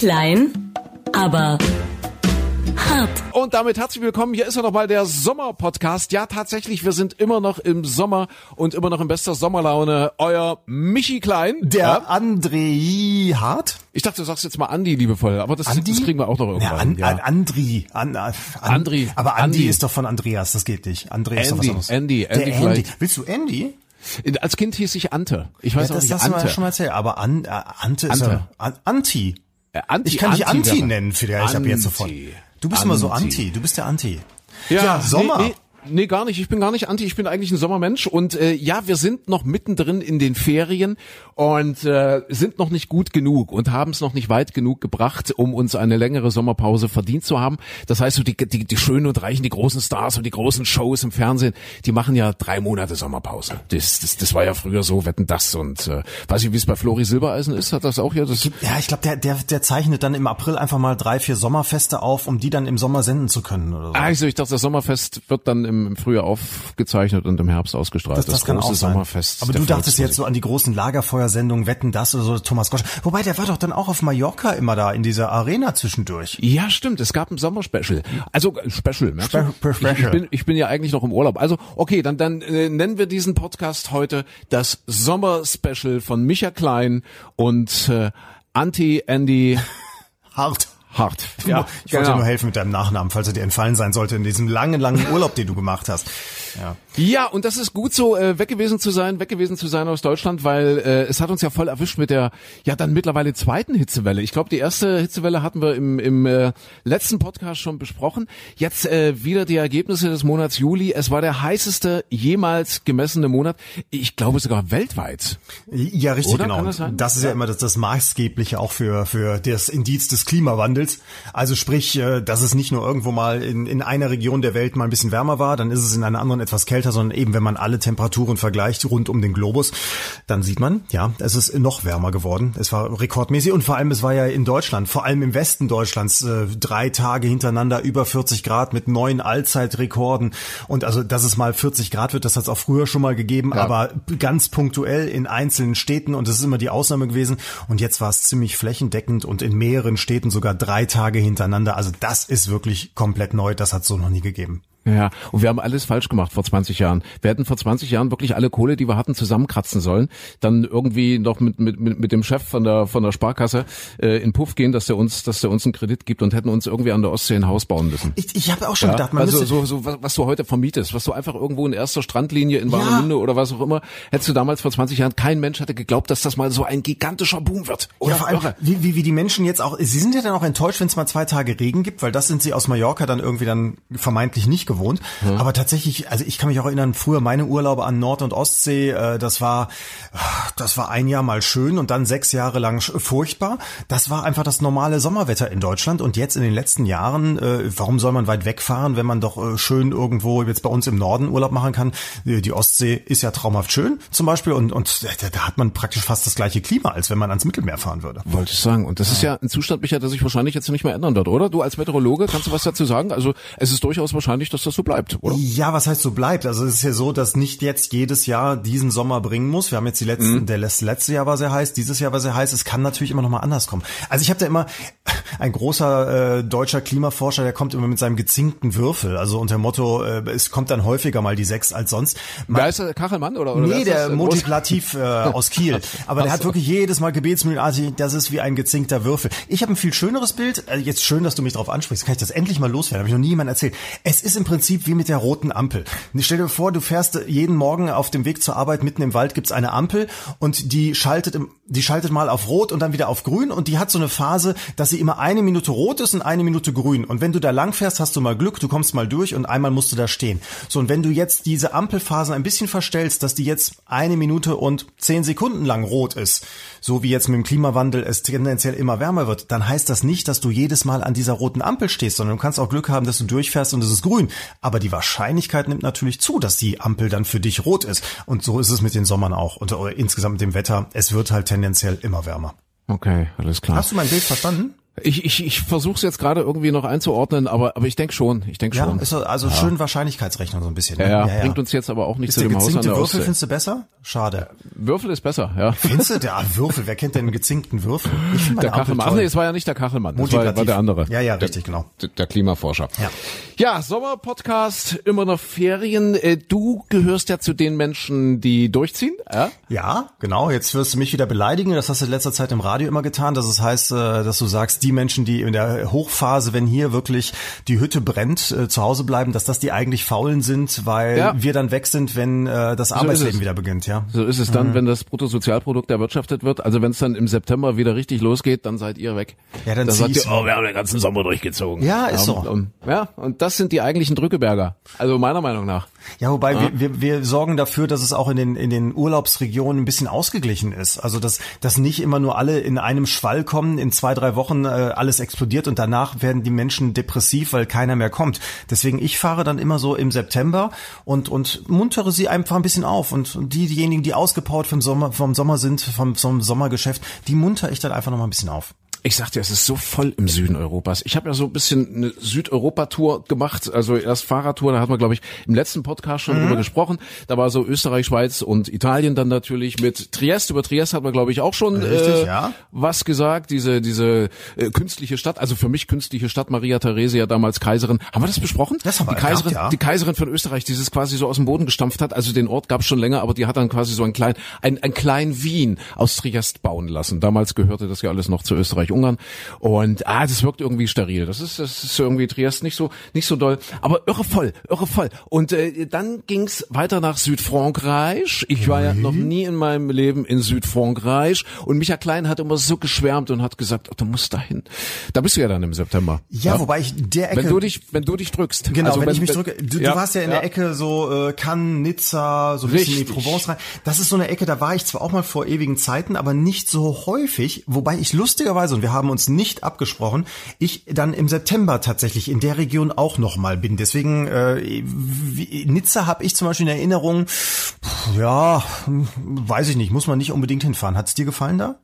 Klein, aber hart. Und damit herzlich willkommen. Hier ist er nochmal der Sommer-Podcast. Ja, tatsächlich, wir sind immer noch im Sommer und immer noch in bester Sommerlaune. Euer Michi Klein. Der Ja? André Hart? Ich dachte, du sagst jetzt mal Andi, liebevoll, aber das, das kriegen wir auch noch irgendwann. Ja, an, ja. an, Andri. An, an, Andri. Aber Andi, Andi. ist doch von Andreas, das geht nicht. André ist doch was Andy, anderes. Andy, Der Andy Andy. vielleicht. Willst du Andy? Als Kind hieß ich Ante. Ich weiß Ja, auch das nicht, hast du Ante. mir schon mal erzählt. Aber an, äh, Ante ist Ante. ja, an, Anti. Äh, Anti. Ich kann dich Anti wäre- nennen, vielleicht ab jetzt sofort. Anti. Du bist immer so Anti. Anti. Du bist der Anti. Ja, Sommer. Nee, nee, nee, gar nicht. Ich bin gar nicht anti. Ich bin eigentlich ein Sommermensch. Und äh, ja, wir sind noch mittendrin in den Ferien und äh, sind noch nicht gut genug und haben es noch nicht weit genug gebracht, um uns eine längere Sommerpause verdient zu haben. Das heißt, so die, die, die Schönen und Reichen, die großen Stars und die großen Shows im Fernsehen, die machen ja drei Monate Sommerpause. Das, das, das war ja früher so, wetten das. Und äh, weiß ich, wie es bei Flori Silbereisen ist, hat das auch ja das. Ja, ich glaube, der, der, der zeichnet dann im April einfach mal drei, vier Sommerfeste auf, um die dann im Sommer senden zu können oder so. Also ich dachte, das Sommerfest wird dann im, im Frühjahr aufgezeichnet und im Herbst ausgestrahlt. Das, das, kann große auch sein. Sommerfest. Aber du dachtest jetzt so an die großen Lagerfeuersendungen, Wetten das oder so, Thomas Gosch. Wobei, der war doch dann auch auf Mallorca immer da in dieser Arena zwischendurch. Ja, stimmt. Es gab ein Sommerspecial. Also äh, Special, merkst du? Spe- Special. Ich, ich, bin, ich bin ja eigentlich noch im Urlaub. Also okay, dann dann äh, nennen wir diesen Podcast heute das Sommerspecial von Micha Klein und äh, Anti Andy Hart. Hart. ich wollte dir nur helfen mit deinem Nachnamen, falls er dir entfallen sein sollte in diesem langen, langen Urlaub, den du gemacht hast. Ja. Ja, und das ist gut so, äh, weg gewesen zu sein, weg gewesen zu sein aus Deutschland, weil äh, es hat uns ja voll erwischt mit der, ja dann mittlerweile zweiten Hitzewelle. Ich glaube, die erste Hitzewelle hatten wir im, im äh, letzten Podcast schon besprochen. Jetzt äh, wieder die Ergebnisse des Monats Juli. Es war der heißeste jemals gemessene Monat. Ich glaube sogar weltweit. Ja, richtig, Oder? genau. Das das ist ja, immer das, das Maßgebliche auch für, für das Indiz des Klimawandels. Also sprich, äh, dass es nicht nur irgendwo mal in, in einer Region der Welt mal ein bisschen wärmer war, dann ist es in einer anderen etwas kälter, sondern eben, wenn man alle Temperaturen vergleicht rund um den Globus, dann sieht man, ja, es ist noch wärmer geworden. Es war rekordmäßig und vor allem, es war ja in Deutschland, vor allem im Westen Deutschlands, äh, drei Tage hintereinander über 40 Grad mit neuen Allzeitrekorden. Und also, dass es mal 40 Grad wird, das hat es auch früher schon mal gegeben, Ja. aber ganz punktuell in einzelnen Städten und das ist immer die Ausnahme gewesen. Und jetzt war es ziemlich flächendeckend und in mehreren Städten sogar drei Tage hintereinander. Also das ist wirklich komplett neu. Das hat so noch nie gegeben. Ja, und wir haben alles falsch gemacht vor 20 Jahren. Wir hätten vor 20 Jahren wirklich alle Kohle, die wir hatten, zusammenkratzen sollen, dann irgendwie noch mit mit mit, dem Chef von der von der Sparkasse äh, in Puff gehen, dass der uns dass der uns einen Kredit gibt und hätten uns irgendwie an der Ostsee ein Haus bauen müssen. Ich, ich habe auch schon Ja, gedacht, man also müsste, so, so was was du heute vermietest, was du einfach irgendwo in erster Strandlinie in Warnemünde oder was auch immer, hättest du damals vor 20 Jahren kein Mensch hätte geglaubt, dass das mal so ein gigantischer Boom wird. Oder Ja, vor allem, wie, wie, wie die Menschen jetzt auch, sie sind ja dann auch enttäuscht, wenn es mal zwei Tage Regen gibt, weil das sind sie aus Mallorca dann irgendwie dann vermeintlich nicht gewohnt. Aber tatsächlich, also ich kann mich auch erinnern, früher meine Urlaube an Nord- und Ostsee, äh, das war, das war ein Jahr mal schön und dann sechs Jahre lang furchtbar. Das war einfach das normale Sommerwetter in Deutschland und jetzt in den letzten Jahren, äh, warum soll man weit wegfahren, wenn man doch äh, schön irgendwo jetzt bei uns im Norden Urlaub machen kann? Die Ostsee ist ja traumhaft schön zum Beispiel und, und da, da hat man praktisch fast das gleiche Klima, als wenn man ans Mittelmeer fahren würde. Wollte ich sagen. Und das ist ja ein Zustand, Micha, der sich wahrscheinlich jetzt nicht mehr ändern wird, oder? Du als Meteorologe, kannst du was dazu sagen? Also es ist durchaus wahrscheinlich, dass das so bleibt, oder? Ja, was heißt so bleibt? Also es ist ja so, dass nicht jetzt jedes Jahr diesen Sommer bringen muss. Wir haben jetzt die letzten, der das letzte Jahr war sehr heiß, dieses Jahr war sehr heiß. Es kann natürlich immer noch mal anders kommen. Also ich habe da immer ein großer äh, deutscher Klimaforscher, der kommt immer mit seinem gezinkten Würfel. Also unter dem Motto, äh, es kommt dann häufiger mal die sechs als sonst. Man, Wer ist der Kachelmann oder? oder Nee, der Ein Multiplativ äh, aus Kiel. Aber der hat wirklich jedes Mal gebetsmühlenartig, das ist wie ein gezinkter Würfel. Ich habe ein viel schöneres Bild. Äh, Jetzt schön, dass du mich darauf ansprichst. Kann ich das endlich mal loswerden? Habe ich noch nie jemand erzählt. Es ist im Prinzip wie mit der roten Ampel. Stell dir vor, du fährst jeden Morgen auf dem Weg zur Arbeit mitten im Wald gibt's eine Ampel und die schaltet im, die schaltet mal auf rot und dann wieder auf grün und die hat so eine Phase, dass sie immer eine Minute rot ist und eine Minute grün. Und wenn du da lang fährst, hast du mal Glück, du kommst mal durch und einmal musst du da stehen. So, und wenn du jetzt diese Ampelphasen ein bisschen verstellst, dass die jetzt eine Minute und zehn Sekunden lang rot ist, so wie jetzt mit dem Klimawandel es tendenziell immer wärmer wird, dann heißt das nicht, dass du jedes Mal an dieser roten Ampel stehst, sondern du kannst auch Glück haben, dass du durchfährst und es ist grün. Aber die Wahrscheinlichkeit nimmt natürlich zu, dass die Ampel dann für dich rot ist. Und so ist es mit den Sommern auch und äh, insgesamt mit dem Wetter. Es wird halt tendenziell immer wärmer. Okay, alles klar. Hast du mein Bild verstanden? Ich, ich, ich versuche es jetzt gerade irgendwie noch einzuordnen, aber, aber ich denke schon. Ich denke Ja, schon. ist so- also schön Wahrscheinlichkeitsrechnung so ein bisschen. ja, ne? ja, bringt uns jetzt aber auch nicht Ist zu der dem Haus an gezinkte der Würfel, Ostsee. findest du besser? Schade. Würfel ist besser, ja. Findest du? Der Würfel, wer kennt denn einen gezinkten Würfel? Ich finde Der Kachelmann. Ach nee, es war ja nicht der Kachelmann. Das war, war der andere. Ja, ja, richtig, genau. Der, der Klimaforscher. Ja. Ja, Sommerpodcast, immer noch Ferien. Äh, Du gehörst ja zu den Menschen, die durchziehen. Ja? Ja, genau. Jetzt wirst du mich wieder beleidigen. Das hast du in letzter Zeit im Radio immer getan. Das ist, heißt, äh, dass du sagst, die Menschen, die in der Hochphase, wenn hier wirklich die Hütte brennt, äh, zu Hause bleiben, dass das die eigentlich Faulen sind, weil Ja. wir dann weg sind, wenn äh, das Arbeitsleben es. wieder beginnt, ja. So ist es dann, wenn das Bruttosozialprodukt erwirtschaftet wird. Also wenn es dann im September wieder richtig losgeht, dann seid ihr weg. Ja, dann dann sagt ihr, oh, wir haben den ganzen Sommer durchgezogen. Ja, ist so. Und, ja, und das sind die eigentlichen Drückeberger. Also meiner Meinung nach. Ja, wobei wir, wir, wir sorgen dafür, dass es auch in den, in den Urlaubsregionen ein bisschen ausgeglichen ist. Also dass, dass nicht immer nur alle in einem Schwall kommen, in zwei, drei Wochen alles explodiert und danach werden die Menschen depressiv, weil keiner mehr kommt. Deswegen, ich fahre dann immer so im September und, und muntere sie einfach ein bisschen auf. Und die, diejenigen, die ausgepowert vom Sommer, vom Sommer sind, vom, vom Sommergeschäft, die munter ich dann einfach noch mal ein bisschen auf. Ich sagte, es ist so voll im Süden Europas. Ich habe ja so ein bisschen eine Südeuropa-Tour gemacht, also erst Fahrradtour, da hat man, glaube ich, im letzten Podcast schon drüber gesprochen. Da war so Österreich, Schweiz und Italien dann natürlich mit Triest. Über Triest hat man, glaube ich, auch schon Richtig, äh, ja. was gesagt. Diese diese äh, künstliche Stadt, also für mich künstliche Stadt, Maria Theresia, damals Kaiserin. Haben wir das besprochen? Das haben wir die Kaiserin, gehabt, ja. die Kaiserin von Österreich, die es quasi so aus dem Boden gestampft hat. Also den Ort gab es schon länger, aber die hat dann quasi so ein klein, ein, ein klein Wien aus Triest bauen lassen. Damals gehörte das ja alles noch zu Österreich-Ungarn. Und ah, das wirkt irgendwie steril. Das ist, das ist irgendwie Triest nicht so, nicht so doll. Aber irre voll, irre voll. Und äh, dann ging's weiter nach Südfrankreich. Ich war ja noch nie in meinem Leben in Südfrankreich. Und Micha Klein hat immer so geschwärmt und hat gesagt, oh, du musst dahin. Da bist du ja dann im September. Ja, wobei ich der Ecke Wenn du dich, wenn du dich drückst. Genau, Also wenn, ich mich drücke. Du, ja, du warst ja in ja. der Ecke so äh, Cannes, Nizza, so ein bisschen in die. Provence rein. Das ist so eine Ecke, da war ich zwar auch mal vor ewigen Zeiten, aber nicht so häufig, wobei ich lustigerweise, und wir haben uns nicht abgesprochen, ich dann im September tatsächlich in der Region auch noch mal bin. Deswegen, äh, Nizza habe ich zum Beispiel in Erinnerung, ja, weiß ich nicht, muss man nicht unbedingt hinfahren. Hat's dir gefallen da?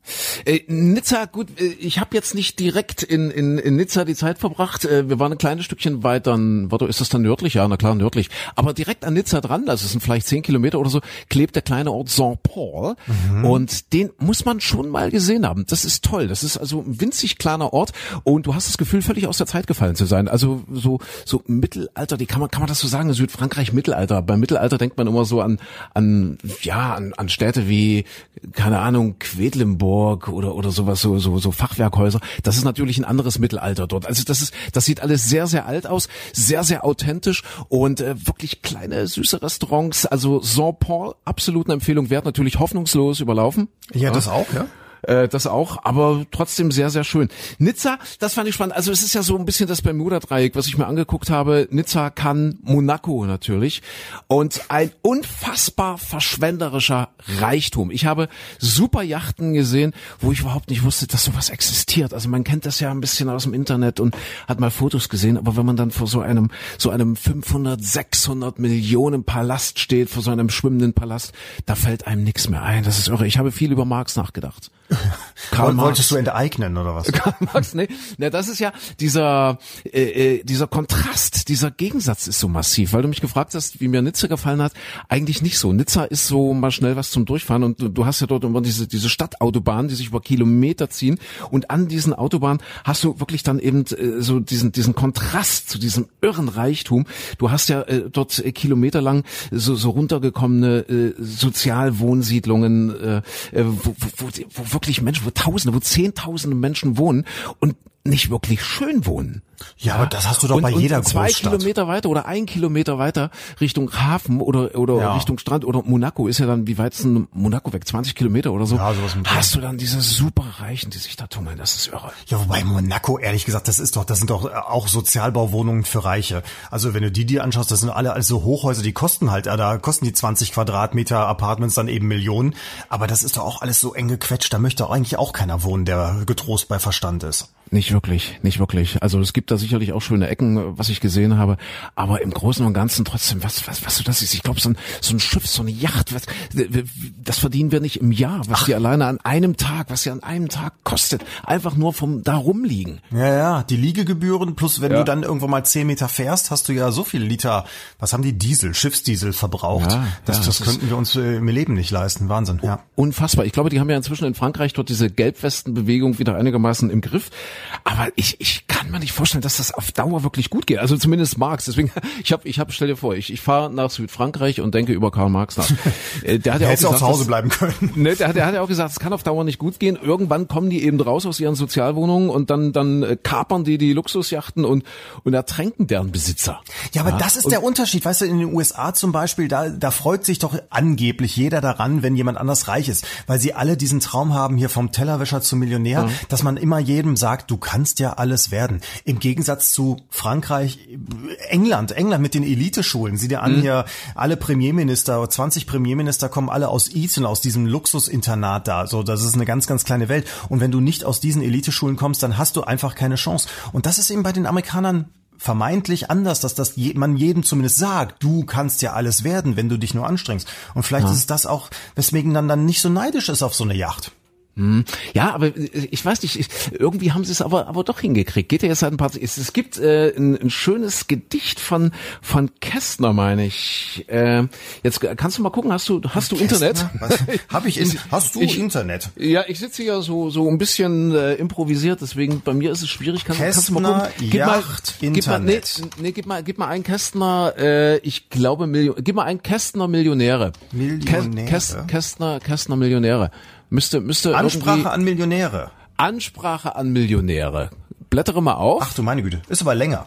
Äh, Nizza, gut, äh, ich habe jetzt nicht direkt in, in, in Nizza die Zeit verbracht. Äh, wir waren ein kleines Stückchen weiter, warte, ist das dann nördlich? Ja, na klar, nördlich. Aber direkt an Nizza dran, das sind vielleicht zehn Kilometer oder so, klebt der kleine Ort Saint-Paul. Und den muss man schon mal gesehen haben. Das ist toll. Das ist also ein winzig kleiner Ort und du hast das Gefühl, völlig aus der Zeit gefallen zu sein. Also so, so Mittelalter, die kann man, kann man das so sagen, Südfrankreich Mittelalter. Beim Mittelalter denkt man immer so an, an, ja, an, an Städte wie, keine Ahnung, Quedlinburg oder, oder sowas, so, so, so Fachwerkhäuser. Das ist natürlich ein anderes Mittelalter dort. Also das ist, das sieht alles sehr, sehr alt aus, sehr, sehr authentisch und äh, wirklich kleine, süße Restaurants. Also Saint-Paul, absolut eine Empfehlung wert, natürlich hoffnungslos überlaufen. Ja, das auch, ja. Äh, das auch, aber trotzdem sehr, sehr schön. Nizza, das fand ich spannend. Also es ist ja so ein bisschen das Bermuda-Dreieck, was ich mir angeguckt habe. Nizza, Cannes, Monaco natürlich. Und ein unfassbar verschwenderischer Reichtum. Ich habe super Yachten gesehen, wo ich überhaupt nicht wusste, dass sowas existiert. Also man kennt das ja ein bisschen aus dem Internet und hat mal Fotos gesehen, aber wenn man dann vor so einem, so einem 500, 600 Millionen Palast steht, vor so einem schwimmenden Palast, da fällt einem nichts mehr ein. Das ist irre. Ich habe viel über Marx nachgedacht. Karl Marx. Wolltest du enteignen oder was? Karl Marx, nee. Na, das ist ja dieser äh, äh, dieser Kontrast, dieser Gegensatz ist so massiv, weil du mich gefragt hast, wie mir Nizza gefallen hat. Eigentlich nicht so. Nizza ist so mal schnell was zum Durchfahren und du, du hast ja dort immer diese diese Stadtautobahnen, die sich über Kilometer ziehen und an diesen Autobahnen hast du wirklich dann eben äh, so diesen diesen Kontrast zu diesem irren Reichtum. Du hast ja äh, dort äh, kilometerlang so so runtergekommene äh, Sozialwohnsiedlungen, äh, äh, wo, wo, wo, wo wirklich Menschen, wo Tausende, wo Zehntausende Menschen wohnen und nicht wirklich schön wohnen. Ja, aber das hast du doch und, bei jeder und zwei Großstadt. Kilometer weiter oder ein Kilometer weiter Richtung Hafen oder oder Ja. Richtung Strand oder Monaco ist ja dann wie weit ist denn Monaco weg 20 Kilometer oder so Ja, sowas mit hast du dann diese super Reichen die sich da tummeln das ist irre Ja, wobei Monaco, ehrlich gesagt, das ist doch, das sind doch äh, auch Sozialbauwohnungen für Reiche. Also wenn du die dir anschaust, das sind alle also Hochhäuser, die kosten halt, äh, da kosten die 20 Quadratmeter Apartments dann eben Millionen. Aber das ist doch auch alles so eng gequetscht, da möchte eigentlich auch keiner wohnen, der getrost bei Verstand ist. Nicht wirklich, nicht wirklich. Also es gibt gibt da sicherlich auch schöne Ecken, was ich gesehen habe. Aber im Großen und Ganzen trotzdem, was, was, was so das ist. Ich glaube, so ein, so ein Schiff, so eine Yacht, was, das verdienen wir nicht im Jahr, was die alleine an einem Tag, was sie an einem Tag kostet. Einfach nur vom da rumliegen. Ja, ja, die Liegegebühren plus wenn ja. du dann irgendwo mal zehn Meter fährst, hast du ja so viel Liter, was haben die Diesel, Schiffsdiesel verbraucht. Ja, das, ja, das, das könnten wir uns äh, im Leben nicht leisten. Wahnsinn, ja. Unfassbar. Ich glaube, die haben ja inzwischen in Frankreich dort diese Gelbwestenbewegung wieder einigermaßen im Griff. Aber ich, ich kann mir nicht vorstellen, dass das auf Dauer wirklich gut geht. Also zumindest Marx. Deswegen, ich habe, ich hab, stell dir vor, ich, ich fahre nach Südfrankreich und denke über Karl Marx nach. Äh, der hat ja auch, gesagt, auch zu Hause bleiben können. Ne, der, der hat ja auch gesagt, es kann auf Dauer nicht gut gehen. Irgendwann kommen die eben raus aus ihren Sozialwohnungen und dann, dann äh, kapern die die Luxusjachten und, und ertränken deren Besitzer. Ja, aber ja? das ist und der Unterschied. Weißt du, in den USA zum Beispiel, da, da freut sich doch angeblich jeder daran, wenn jemand anders reich ist, weil sie alle diesen Traum haben, hier vom Tellerwäscher zum Millionär, mhm. dass man immer jedem sagt, du kannst ja alles werden. Im Gegensatz zu Frankreich, England, England mit den Eliteschulen. Sieh dir an, mhm. hier alle Premierminister, 20 Premierminister kommen alle aus Eton, aus diesem Luxusinternat da. So, das ist eine ganz, ganz kleine Welt. Und wenn du nicht aus diesen Eliteschulen kommst, dann hast du einfach keine Chance. Und das ist eben bei den Amerikanern vermeintlich anders, dass das je, man jedem zumindest sagt, du kannst ja alles werden, wenn du dich nur anstrengst. Und vielleicht ja. ist das auch, weswegen dann dann nicht so neidisch ist auf so eine Yacht. Hm. Ja, aber äh, ich weiß nicht, irgendwie haben sie es aber aber doch hingekriegt. Geht ja jetzt seit ein paar es, gibt äh, ein, ein schönes Gedicht von von Kästner, meine ich. Äh, jetzt kannst du mal gucken, hast du hast du Kästner? Internet? Hab ich in, hast du ich, Internet? Ja, ich sitze ja so so ein bisschen äh, improvisiert, deswegen bei mir ist es schwierig. Kannst, Kästner, kannst du mal gucken? Gib Yacht, mal, gib mal, nee, nee, gib mal gib mal einen Kästner, äh, ich glaube Million, gib mal einen Kästner Millionäre. Millionäre. Kästner Kästner Millionäre. Müsste, müsste Ansprache an Millionäre. Ansprache an Millionäre. Blättere mal auf. Ach du meine Güte, ist aber länger.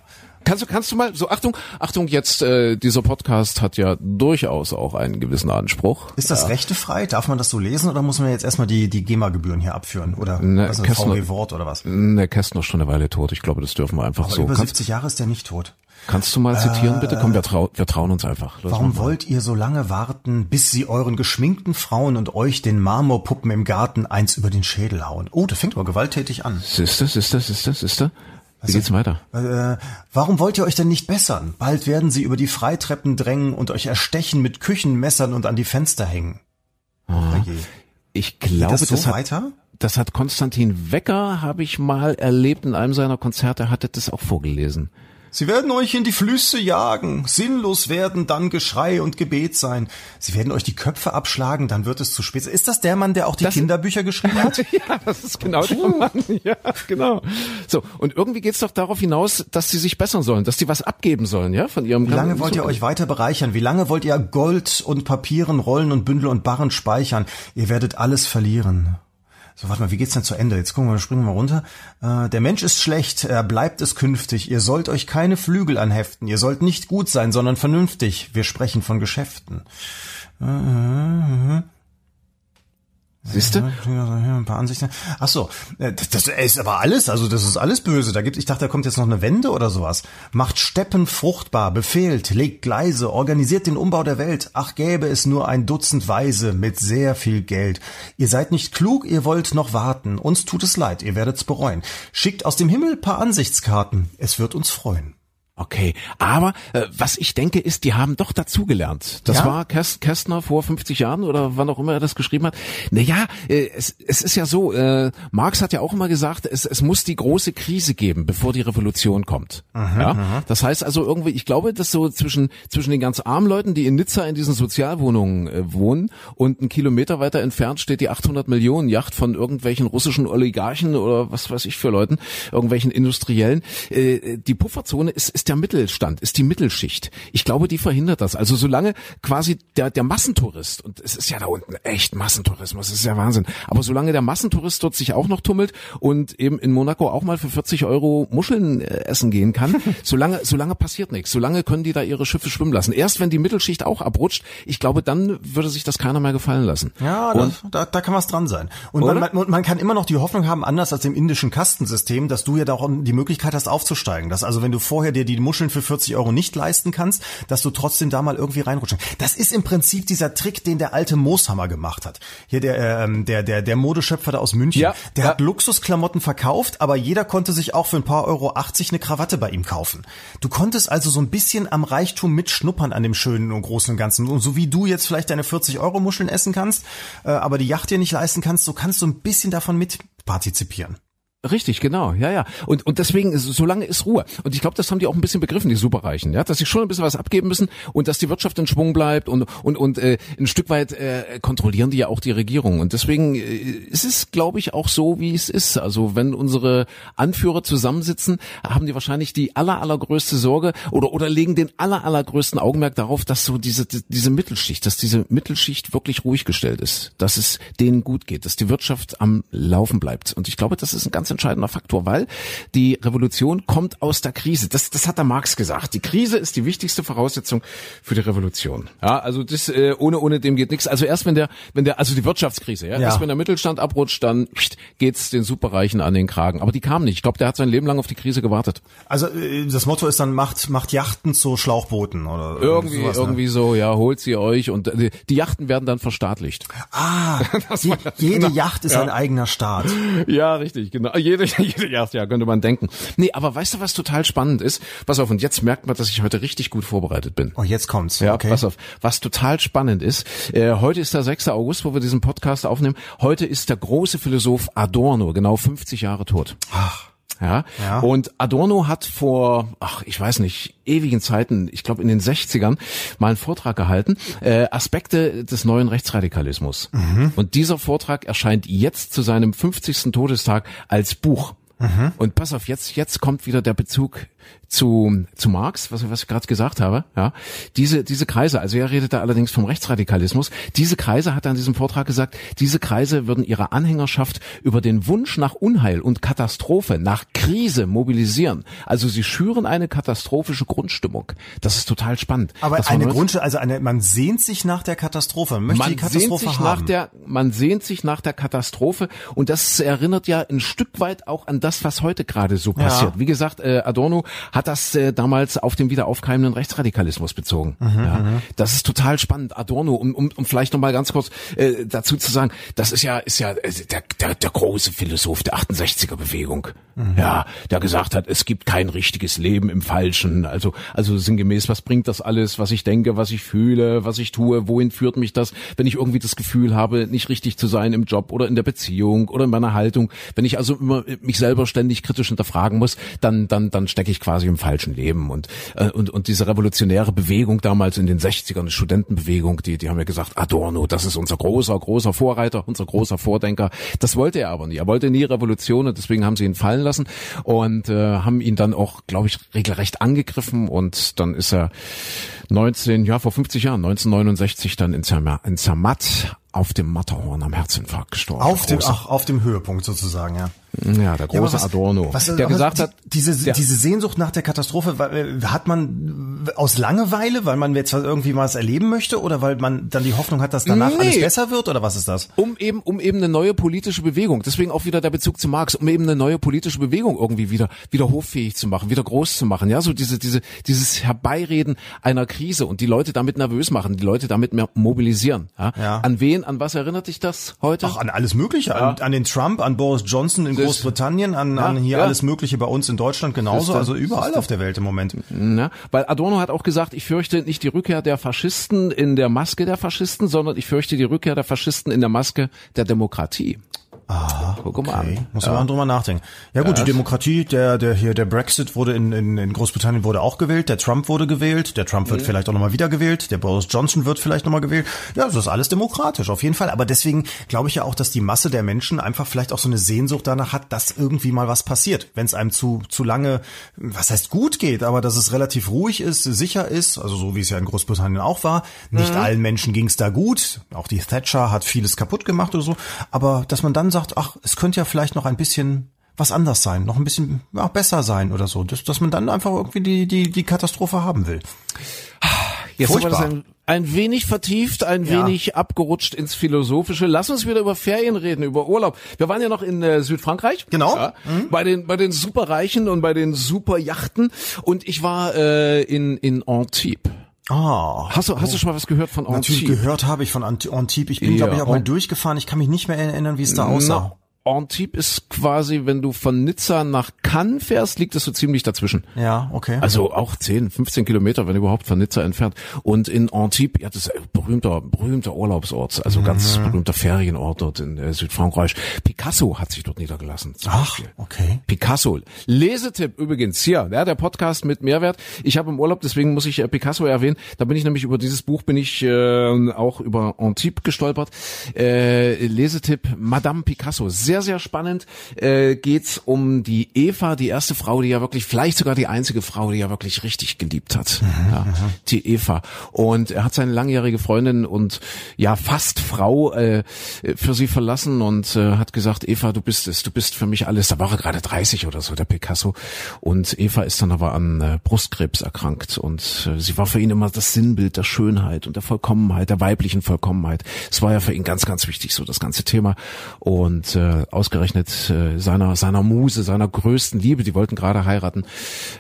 Kannst du, kannst du mal, so Achtung, Achtung, jetzt, äh, dieser Podcast hat ja durchaus auch einen gewissen Anspruch. Ist das ja. rechtefrei? Darf man das so lesen oder muss man jetzt erstmal die, die GEMA-Gebühren hier abführen? Oder ne, was ist ein VW-Wort oder was? Ne, Kästner ist schon eine Weile tot. Ich glaube, das dürfen wir einfach aber so. Über 70 Jahre ist der nicht tot. Kannst du mal zitieren, äh, bitte? Komm, wir, trau wir trauen uns einfach. Los, warum wollt ihr so lange warten, bis sie euren geschminkten Frauen und euch den Marmorpuppen im Garten eins über den Schädel hauen? Oh, das fängt aber gewalttätig an. Sister, Sister, Sister, Wie geht's weiter? Äh, warum wollt ihr euch denn nicht bessern? Bald werden sie über die Freitreppen drängen und euch erstechen mit Küchenmessern und an die Fenster hängen. Oh, ich glaube, das, so das hat, das hat Konstantin Wecker, habe ich mal erlebt in einem seiner Konzerte, hatte das auch vorgelesen. Sie werden euch in die Flüsse jagen. Sinnlos werden dann Geschrei und Gebet sein. Sie werden euch die Köpfe abschlagen, dann wird es zu spät. Ist das der Mann, der auch die das Kinderbücher geschrieben hat? ja, das ist genau der Mann. Ja, genau. So, und irgendwie geht's doch darauf hinaus, dass sie sich bessern sollen, dass sie was abgeben sollen, ja, von ihrem Wie lange wollt ihr euch weiter bereichern? Wie lange wollt ihr Gold und Papieren, Rollen und Bündel und Barren speichern? Ihr werdet alles verlieren. So, warte mal, wie geht's denn zu Ende? Jetzt gucken wir, springen wir runter. Äh, der Mensch ist schlecht, er bleibt es künftig. Ihr sollt euch keine Flügel anheften. Ihr sollt nicht gut sein, sondern vernünftig. Wir sprechen von Geschäften. Äh, äh, äh. Siehst du? Ein paar Ansichten. Ach so, äh, das, ist aber alles, also das ist alles böse. Da gibt, ich dachte, da kommt jetzt noch eine Wende oder sowas. Macht Steppen fruchtbar, befehlt, legt Gleise, organisiert den Umbau der Welt. Ach, gäbe es nur ein Dutzend Weise mit sehr viel Geld. Ihr seid nicht klug, ihr wollt noch warten. Uns tut es leid, ihr werdet's bereuen. Schickt aus dem Himmel paar Ansichtskarten. Es wird uns freuen. Okay, aber äh, was ich denke ist, die haben doch dazugelernt. Das ja? war Käst, Kästner vor 50 Jahren oder wann auch immer er das geschrieben hat. Naja, äh, es, es ist ja so, äh, Marx hat ja auch immer gesagt, es, es muss die große Krise geben, bevor die Revolution kommt. Aha, ja? Aha. Das heißt also irgendwie, ich glaube, dass so zwischen, zwischen den ganz armen Leuten, die in Nizza in diesen Sozialwohnungen äh, wohnen und einen Kilometer weiter entfernt steht die 800 Millionen Yacht von irgendwelchen russischen Oligarchen oder was weiß ich für Leuten, irgendwelchen Industriellen. Äh, die Pufferzone ist, ist der Mittelstand, ist die Mittelschicht. Ich glaube, die verhindert das. Also solange quasi der, der Massentourist, und es ist ja da unten echt Massentourismus, das ist ja Wahnsinn, aber solange der Massentourist dort sich auch noch tummelt und eben in Monaco auch mal für 40 Euro Muscheln äh, essen gehen kann, solange, solange passiert nichts. Solange können die da ihre Schiffe schwimmen lassen. Erst wenn die Mittelschicht auch abrutscht, ich glaube, dann würde sich das keiner mehr gefallen lassen. Ja, und, da, da kann was dran sein. Und man, man, man kann immer noch die Hoffnung haben, anders als im indischen Kastensystem, dass du ja da auch die Möglichkeit hast aufzusteigen. Dass also wenn du vorher dir die die Muscheln für 40 Euro nicht leisten kannst, dass du trotzdem da mal irgendwie reinrutschen. Das ist im Prinzip dieser Trick, den der alte Mooshammer gemacht hat. Hier der, ähm, der, der, der Modeschöpfer da aus München. Ja, der ja. hat Luxusklamotten verkauft, aber jeder konnte sich auch für ein paar Euro 80 eine Krawatte bei ihm kaufen. Du konntest also so ein bisschen am Reichtum mitschnuppern an dem Schönen und Großen und Ganzen. Und so wie du jetzt vielleicht deine 40 Euro Muscheln essen kannst, äh, aber die Yacht dir nicht leisten kannst, so kannst du ein bisschen davon mitpartizipieren. Richtig, genau, ja, ja. Und, und deswegen, ist, solange ist Ruhe. Und ich glaube, das haben die auch ein bisschen begriffen, die Superreichen, ja, dass sie schon ein bisschen was abgeben müssen und dass die Wirtschaft in Schwung bleibt und, und, und äh, ein Stück weit äh, kontrollieren die ja auch die Regierung. Und deswegen äh, ist es, glaube ich, auch so, wie es ist. Also wenn unsere Anführer zusammensitzen, haben die wahrscheinlich die aller, allergrößte Sorge oder, oder legen den aller, allergrößten Augenmerk darauf, dass so diese, diese Mittelschicht, dass diese Mittelschicht wirklich ruhig gestellt ist, dass es denen gut geht, dass die Wirtschaft am Laufen bleibt. Und ich glaube, das ist ein ganz entscheidender Faktor, weil die Revolution kommt aus der Krise. Das, das hat der Marx gesagt. Die Krise ist die wichtigste Voraussetzung für die Revolution. Ja, also das äh, ohne ohne dem geht nichts. Also erst wenn der wenn der also die Wirtschaftskrise, ja, Ja. erst wenn der Mittelstand abrutscht, dann pst, geht's den Superreichen an den Kragen. Aber die kamen nicht. Ich glaube, der hat sein Leben lang auf die Krise gewartet. Also äh, das Motto ist dann macht macht Yachten zu Schlauchbooten oder Irgendwie sowas, ne? irgendwie so, ja, holt sie euch und äh, die Yachten werden dann verstaatlicht. Ah, je, jede Yacht ist ein eigener Staat. Ja, richtig, genau. Jede, jede ja, könnte man denken. Nee, aber weißt du, was total spannend ist? Pass auf, und jetzt merkt man, dass ich heute richtig gut vorbereitet bin. Oh, jetzt kommt's. Ja, okay. pass auf. Was total spannend ist, äh, heute ist der 6. August, wo wir diesen Podcast aufnehmen. Heute ist der große Philosoph Adorno, genau 50 Jahre tot. Ach, Ja. Ja. Und Adorno hat vor, ach, ich weiß nicht, ewigen Zeiten, ich glaube in den 60ern, mal einen Vortrag gehalten, äh, Aspekte des neuen Rechtsradikalismus. Und dieser Vortrag erscheint jetzt zu seinem 50. Todestag als Buch. Und pass auf, jetzt, jetzt kommt wieder der Bezug zu, zu Marx, was, was ich gerade gesagt habe, ja. Diese, diese Kreise, also er redet da allerdings vom Rechtsradikalismus. Diese Kreise, hat er in diesem Vortrag gesagt, diese Kreise würden ihre Anhängerschaft über den Wunsch nach Unheil und Katastrophe, nach Krise mobilisieren. Also sie schüren eine katastrophische Grundstimmung. Das ist total spannend. aber eine Grundstelle, also eine, man sehnt sich nach der Katastrophe, man möchte man die Katastrophe sehnt sich haben. nach der, man sehnt sich nach der Katastrophe und das erinnert ja ein Stück weit auch an das, was heute gerade so Ja. passiert. Wie gesagt, äh, Adorno hat das äh, damals auf den wieder aufkeimenden Rechtsradikalismus bezogen. Mhm, ja. Das ist total spannend. Adorno, um, um, um vielleicht noch mal ganz kurz äh, dazu zu sagen, das ist ja ist ja äh, der, der, der große Philosoph der 68er Bewegung. Mhm. Ja, der gesagt hat, es gibt kein richtiges Leben im Falschen. Also also sinngemäß, was bringt das alles, was ich denke, was ich fühle, was ich tue, wohin führt mich das, wenn ich irgendwie das Gefühl habe, nicht richtig zu sein im Job oder in der Beziehung oder in meiner Haltung. Wenn ich also immer mich selber ständig kritisch hinterfragen muss, dann dann dann stecke ich quasi im falschen Leben und äh, und und diese revolutionäre Bewegung damals in den 60ern, die Studentenbewegung, die die haben ja gesagt, Adorno, das ist unser großer großer Vorreiter, unser großer Vordenker. Das wollte er aber nie. Er wollte nie Revolution und deswegen haben sie ihn fallen lassen und äh, haben ihn dann auch, glaube ich, regelrecht angegriffen und dann ist er 19, ja vor 50 Jahren, 1969 dann in, Zerma, in Zermatt auf dem Matterhorn am Herzinfarkt gestorben. auf dem, ach, auf dem Höhepunkt sozusagen, ja. Ja, der Ja, große was- Adorno, was- der gesagt hat, diese, der- diese Sehnsucht nach der Katastrophe, äh, hat man aus Langeweile, weil man jetzt irgendwie mal was erleben möchte oder weil man dann die Hoffnung hat, dass danach Nee. alles besser wird oder was ist das? um eben um eben eine neue politische Bewegung. Deswegen auch wieder der Bezug zu Marx, um eben eine neue politische Bewegung irgendwie wieder wieder hoffähig zu machen, wieder groß zu machen. Ja, so diese diese dieses Herbeireden einer Krise und die Leute damit nervös machen, die Leute damit mehr mobilisieren. Ja? Ja. An wen, an was erinnert dich das heute? Ach, an alles Mögliche, an, an den Trump, an Boris Johnson in Großbritannien, an, Ja, an hier ja. alles Mögliche bei uns in Deutschland genauso, also überall auf der Welt im Moment. Ja, weil Adorno hat auch gesagt, ich fürchte nicht die Rückkehr der Faschisten in der Maske der Faschisten, sondern ich fürchte die Rückkehr der Faschisten in der Maske der Demokratie. Ah, Guck mal okay. an. Muss man mal drüber nachdenken. Ja gut, die Demokratie, der, der hier, der Brexit wurde in, in, in Großbritannien wurde auch gewählt, der Trump wurde gewählt, der Trump Mhm. wird vielleicht auch nochmal wieder gewählt, der Boris Johnson wird vielleicht nochmal gewählt. Ja, das ist alles demokratisch, auf jeden Fall. Aber deswegen glaube ich ja auch, dass die Masse der Menschen einfach vielleicht auch so eine Sehnsucht danach hat, dass irgendwie mal was passiert. Wenn es einem zu, zu lange, was heißt gut geht, aber dass es relativ ruhig ist, sicher ist, also so wie es ja in Großbritannien auch war. Nicht Mhm. allen Menschen ging es da gut. Auch die Thatcher hat vieles kaputt gemacht oder so. Aber dass man dann sagt, ach, es könnte ja vielleicht noch ein bisschen was anders sein, noch ein bisschen ja, besser sein oder so. Dass, dass man dann einfach irgendwie die, die, die Katastrophe haben will. Jetzt haben wir Furchtbar. das ein, ein wenig vertieft, ein Ja. wenig abgerutscht ins Philosophische. Lass uns wieder über Ferien reden, über Urlaub. Wir waren ja noch in äh, Südfrankreich. Genau. Ja, Bei den bei den Superreichen und bei den Superjachten. Und ich war äh, in in Antibes. Ah. Hast du hast du schon mal was gehört von Natürlich Antibes? gehört habe ich von Ant- Antibes. Ich bin, Ja, glaube ich, auch mal durchgefahren. Ich kann mich nicht mehr erinnern, wie es da aussah. Antibes ist quasi, wenn du von Nizza nach Cannes fährst, liegt es so ziemlich dazwischen. Ja, okay. Also auch 10, 15 Kilometer, wenn überhaupt, von Nizza entfernt. Und in Antibes, ja, das ist ein berühmter, berühmter Urlaubsort, also ganz Mhm. berühmter Ferienort dort in äh, Südfrankreich. Picasso hat sich dort niedergelassen. Ach, Beispiel. okay. Picasso. Lesetipp übrigens hier, ja, der Podcast mit Mehrwert. Ich habe im Urlaub, deswegen muss ich äh, Picasso erwähnen. Da bin ich nämlich über dieses Buch bin ich äh, auch über Antibes gestolpert. Äh, Lesetipp Madame Picasso. Sehr sehr spannend. Äh, geht's um die Eva, die erste Frau, die ja wirklich vielleicht sogar die einzige Frau, die ja wirklich richtig geliebt hat. ja, die Eva. Und er hat seine langjährige Freundin und ja fast Frau äh, für sie verlassen und äh, hat gesagt, Eva, du bist es, du bist für mich alles. Da war er gerade 30 oder so, der Picasso. Und Eva ist dann aber an äh, Brustkrebs erkrankt und äh, sie war für ihn immer das Sinnbild der Schönheit und der Vollkommenheit, der weiblichen Vollkommenheit. Es war ja für ihn ganz, ganz wichtig, so das ganze Thema. Und äh, ausgerechnet äh, seiner seiner Muse, seiner größten Liebe, die wollten gerade heiraten.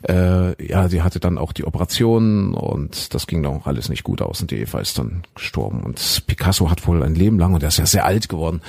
Äh, ja, die hatte dann auch die Operation und das ging dann auch alles nicht gut aus und die Eva ist dann gestorben. Und Picasso hat wohl ein Leben lang, und er ist ja sehr alt geworden,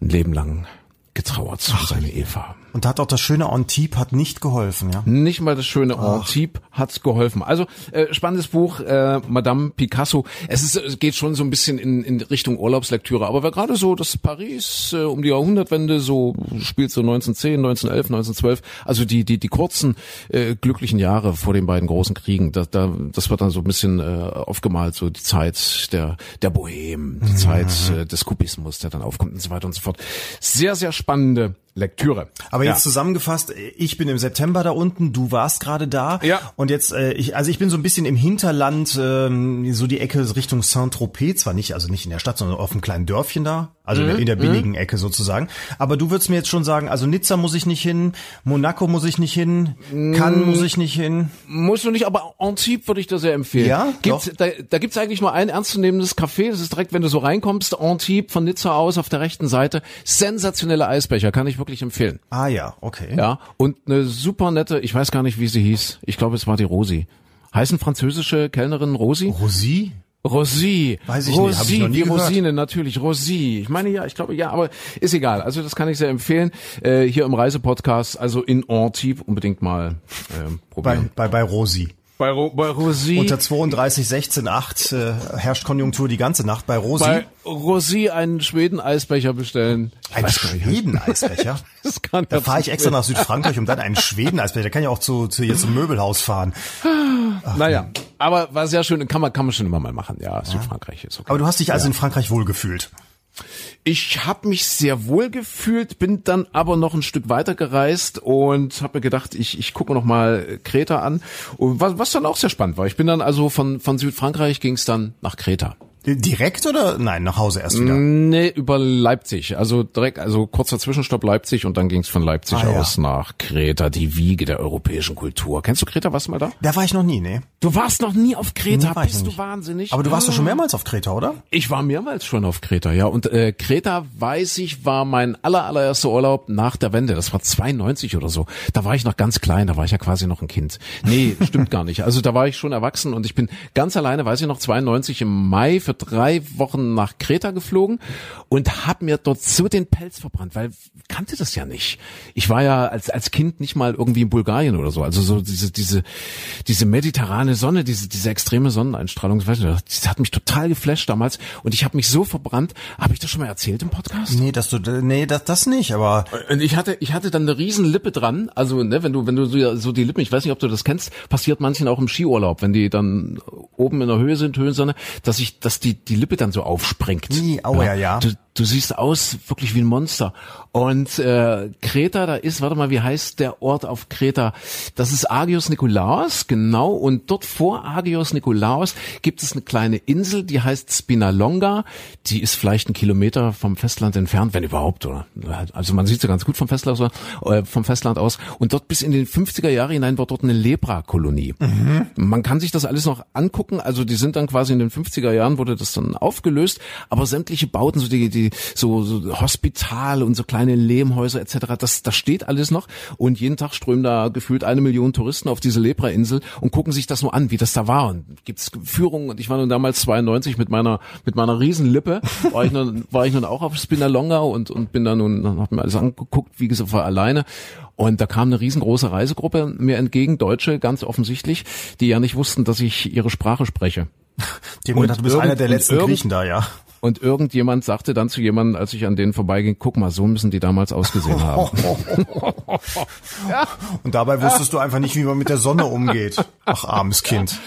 ein Leben lang getrauert zu seine Eva. Und da hat auch das schöne Antibes hat nicht geholfen, ja. Nicht mal das schöne Antibes hat's geholfen. Also äh, spannendes Buch, äh, Madame Picasso. Es, ist, es geht schon so ein bisschen in, in Richtung Urlaubslektüre, aber wer gerade so das Paris äh, um die Jahrhundertwende so spielt so 1910, 1911, 1912, also die die die kurzen äh, glücklichen Jahre vor den beiden großen Kriegen, da, da das wird dann so ein bisschen äh, aufgemalt, so die Zeit der der Bohem, die Zeit äh, des Kubismus, der dann aufkommt und so weiter und so fort. Sehr sehr spannende Lektüre. Aber Ja. jetzt zusammengefasst, ich bin im September da unten, du warst gerade da. Ja. Und jetzt, äh, ich, also ich bin so ein bisschen im Hinterland, ähm, so die Ecke Richtung Saint-Tropez, zwar nicht, also nicht in der Stadt, sondern auf einem kleinen Dörfchen da, also in, der, in der billigen Ecke sozusagen. Aber du würdest mir jetzt schon sagen, also Nizza muss ich nicht hin, Monaco muss ich nicht hin, Cannes muss ich nicht hin. Musst du nicht, aber Antibes würde ich dir sehr empfehlen. Ja? Gibt's, Doch. da, da gibt's eigentlich nur ein ernstzunehmendes Café. Das ist direkt, wenn du so reinkommst, Antibes von Nizza aus auf der rechten Seite. Sensationelle Eisbecher, kann ich wirklich empfehlen. Ah ja, okay. Ja, und eine super nette, ich weiß gar nicht, wie sie hieß. Ich glaube, es war die Rosi. Heißen französische Kellnerin Rosi? Rosi? Rosi. Weiß ich nicht, Rosi, gehört. Rosine, natürlich, Rosi. Ich meine ja, ich glaube ja, aber ist egal. Also das kann ich sehr empfehlen. Äh, hier im Reisepodcast, also in Antibes unbedingt mal Bei, probieren. bei, bei Rosi. Bei, Ro bei Rosi. Unter 32, 16, 8 äh, herrscht Konjunktur die ganze Nacht. Bei Rosi. bei Rosi einen Schweden-Eisbecher bestellen. Ich ein weiß gar nicht, Schweden-Eisbecher? Das kann Da fahre ich extra nach Südfrankreich, um dann einen Schweden-Eisbecher. Da kann ich auch zu, zu hier zum Möbelhaus fahren. Naja, aber war sehr schön. Kann man, kann man schon immer mal machen. Ja, Südfrankreich ist okay. Aber du hast dich also in Frankreich wohlgefühlt. Ich habe mich sehr wohl gefühlt, bin dann aber noch ein Stück weiter gereist und habe mir gedacht, ich, ich gucke noch mal Kreta an. Und was, was dann auch sehr spannend war. Ich bin dann also von, von Südfrankreich ging es dann nach Kreta. Direkt oder? Nein, nach Hause erst wieder. Nee, über Leipzig. Also direkt, also kurzer Zwischenstopp Leipzig und dann ging es von Leipzig Ah, ja. aus nach Kreta, die Wiege der europäischen Kultur. Kennst du Kreta? Warst du mal da? Da war ich noch nie, ne? Du warst noch nie auf Kreta, Nee, bist du wahnsinnig? Aber du warst doch schon mehrmals auf Kreta, oder? Ich war mehrmals schon auf Kreta, ja. Und äh, Kreta, weiß ich, war mein aller, allererster Urlaub nach der Wende. Das war 92 oder so. Da war ich noch ganz klein, da war ich ja quasi noch ein Kind. Nee, stimmt gar nicht. Also da war ich schon erwachsen und ich bin ganz alleine, weiß ich noch, 92 im Mai für drei Wochen nach Kreta geflogen und hab mir dort so den Pelz verbrannt, weil kannte das ja nicht. Ich war ja als als Kind nicht mal irgendwie in Bulgarien oder so. Also so diese diese diese mediterrane Sonne, diese diese extreme Sonneneinstrahlung, ich weiß nicht, das hat mich total geflasht damals und ich habe mich so verbrannt. Habe ich das schon mal erzählt im Podcast? Nee, dass du, nee, das, das nicht, aber Und ich hatte, ich hatte dann eine riesen Lippe dran. Also, ne, wenn du, wenn du so, so die Lippen, ich weiß nicht, ob du das kennst, passiert manchen auch im Skiurlaub, wenn die dann oben in der Höhe sind, Höhensonne, dass ich, dass die, die Lippe dann so aufspringt. Nee, aua, ja. Du, du siehst aus wirklich wie ein Monster. Und äh, Kreta, da ist, warte mal, wie heißt der Ort auf Kreta? Das ist Agios Nikolaos, genau. Und dort vor Agios Nikolaos gibt es eine kleine Insel, die heißt Spinalonga. Die ist vielleicht ein Kilometer vom Festland entfernt, wenn überhaupt, oder? Also man sieht sie ganz gut vom Festland, äh, vom Festland aus. Und dort bis in den 50er Jahre hinein war dort eine Lepra-Kolonie. Mhm. Man kann sich das alles noch angucken. Also die sind dann quasi in den 50er Jahren wurde das dann aufgelöst, aber sämtliche Bauten, so die, die so, so Hospital und so kleine Lehmhäuser etc., das, das steht alles noch. Und jeden Tag strömen da gefühlt eine Million Touristen auf diese Lepra-Insel und gucken sich das nur an, wie das da war. Und gibt's Führungen. Und ich war nun damals 92 mit meiner mit meiner Riesenlippe, war ich nun, war ich nun auch auf Spinalonga und und bin da nun, hab mir alles angeguckt, wie gesagt, war alleine. Und da kam eine riesengroße Reisegruppe mir entgegen, Deutsche ganz offensichtlich, die ja nicht wussten, dass ich ihre Sprache spreche. Die haben gedacht, du bist einer der letzten Griechen da, ja. Und irgendjemand sagte dann zu jemandem, als ich an denen vorbeiging, guck mal, so müssen die damals ausgesehen haben. ja. Und dabei wusstest ja. du einfach nicht, wie man mit der Sonne umgeht. Ach, armes Kind.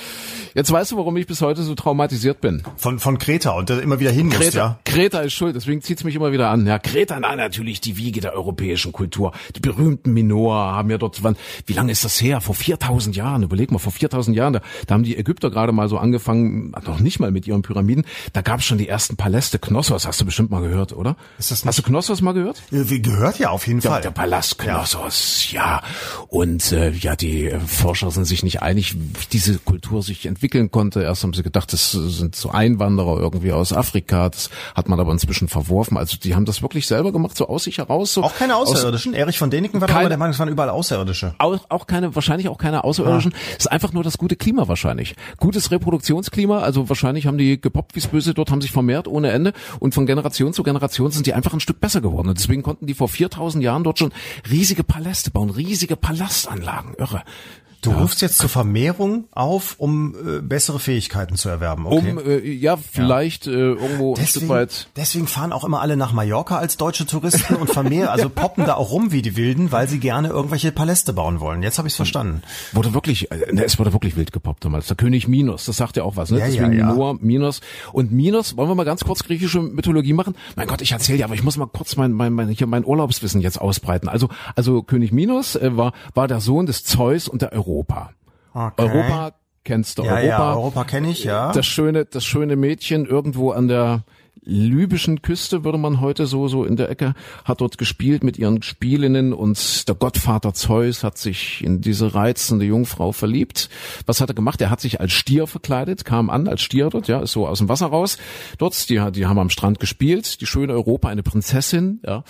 Jetzt weißt du, warum ich bis heute so traumatisiert bin. Von, von Kreta und immer wieder hin Kreta, ja. Kreta ist schuld, deswegen zieht's mich immer wieder an. Ja, Kreta, na, natürlich die Wiege der europäischen Kultur. Die berühmten Minoa haben ja dort, wann, wie lange ist das her? Vor 4000 Jahren, überleg mal, vor 4000 Jahren, da, da haben die Ägypter gerade mal so angefangen, noch nicht mal mit ihren Pyramiden, da gab's schon die ersten Paläste. Knossos hast du bestimmt mal gehört, oder? Ist das hast du Knossos mal gehört? Wie gehört ja, auf jeden ja, Fall. Der Palast Knossos, ja. ja. Und äh, ja, die äh, Forscher sind sich nicht einig, wie diese Kultur sich entwickeln konnte. Erst haben sie gedacht, das sind so Einwanderer irgendwie aus Afrika. Das hat man aber inzwischen verworfen. Also die haben das wirklich selber gemacht, so aus sich heraus. So auch keine Außerirdischen. Aus, Erich von Däniken war keine, der Meinung, es waren überall Außerirdische. Auch, auch keine, wahrscheinlich auch keine Außerirdischen. Es ist einfach nur das gute Klima wahrscheinlich. Gutes Reproduktionsklima. Also wahrscheinlich haben die gepoppt wie's böse. Dort haben sich vermehrt ohne Ende. Und von Generation zu Generation sind die einfach ein Stück besser geworden. Und deswegen konnten die vor 4000 Jahren dort schon riesige Paläste bauen, riesige Palastanlagen. Irre. Du ja. rufst jetzt zur Vermehrung auf, um äh, bessere Fähigkeiten zu erwerben. Okay. Um äh, ja vielleicht ja. Äh, irgendwo deswegen, ein Stück weit. Deswegen fahren auch immer alle nach Mallorca als deutsche Touristen und vermehren, also poppen da auch rum wie die Wilden, weil sie gerne irgendwelche Paläste bauen wollen. Jetzt habe ich es verstanden. Wurde wirklich, äh, ne, es wurde wirklich wild gepoppt damals. Der König Minos, das sagt ja auch was, ne? Ja, Deswegen ja. Noah, Minos und Minos. Wollen wir mal ganz kurz griechische Mythologie machen? Mein Gott, ich erzähle ja, aber ich muss mal kurz mein mein, mein hier mein Urlaubswissen jetzt ausbreiten. Also also König Minos äh, war war der Sohn des Zeus und der Europa. Okay. Europa kennst du. Ja, Europa, ja, Europa kenne ich, ja. Das schöne, das schöne Mädchen irgendwo an der libyschen Küste, würde man heute so, so in der Ecke, hat dort gespielt mit ihren Spielinnen und der Gottvater Zeus hat sich in diese reizende Jungfrau verliebt. Was hat er gemacht? Er hat sich als Stier verkleidet, kam an als Stier dort, ja, ist so aus dem Wasser raus. Dort, die, die haben am Strand gespielt, die schöne Europa, eine Prinzessin, ja.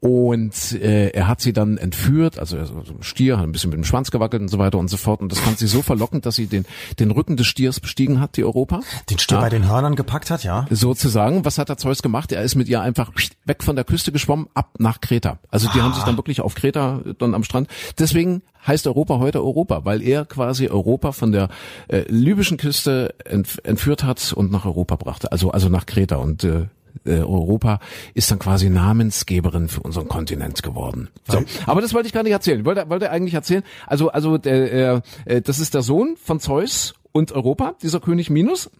Und äh, er hat sie dann entführt, also so ein Stier, hat ein bisschen mit dem Schwanz gewackelt und so weiter und so fort. Und das fand sie so verlockend, dass sie den, den Rücken des Stiers bestiegen hat, die Europa. Den Stier ja. bei den Hörnern gepackt hat, ja. Sozusagen. Was hat der Zeus gemacht? Er ist mit ihr einfach weg von der Küste geschwommen, ab nach Kreta. Also die ah. haben sich dann wirklich auf Kreta dann am Strand. Deswegen heißt Europa heute Europa, weil er quasi Europa von der äh, libyschen Küste ent, entführt hat und nach Europa brachte. Also also nach Kreta und äh, äh, Europa ist dann quasi Namensgeberin für unseren Kontinent geworden. So. Aber das wollte ich gar nicht erzählen. Ich wollte, wollte eigentlich erzählen, also, also der, äh, das ist der Sohn von Zeus und Europa, dieser König Minos.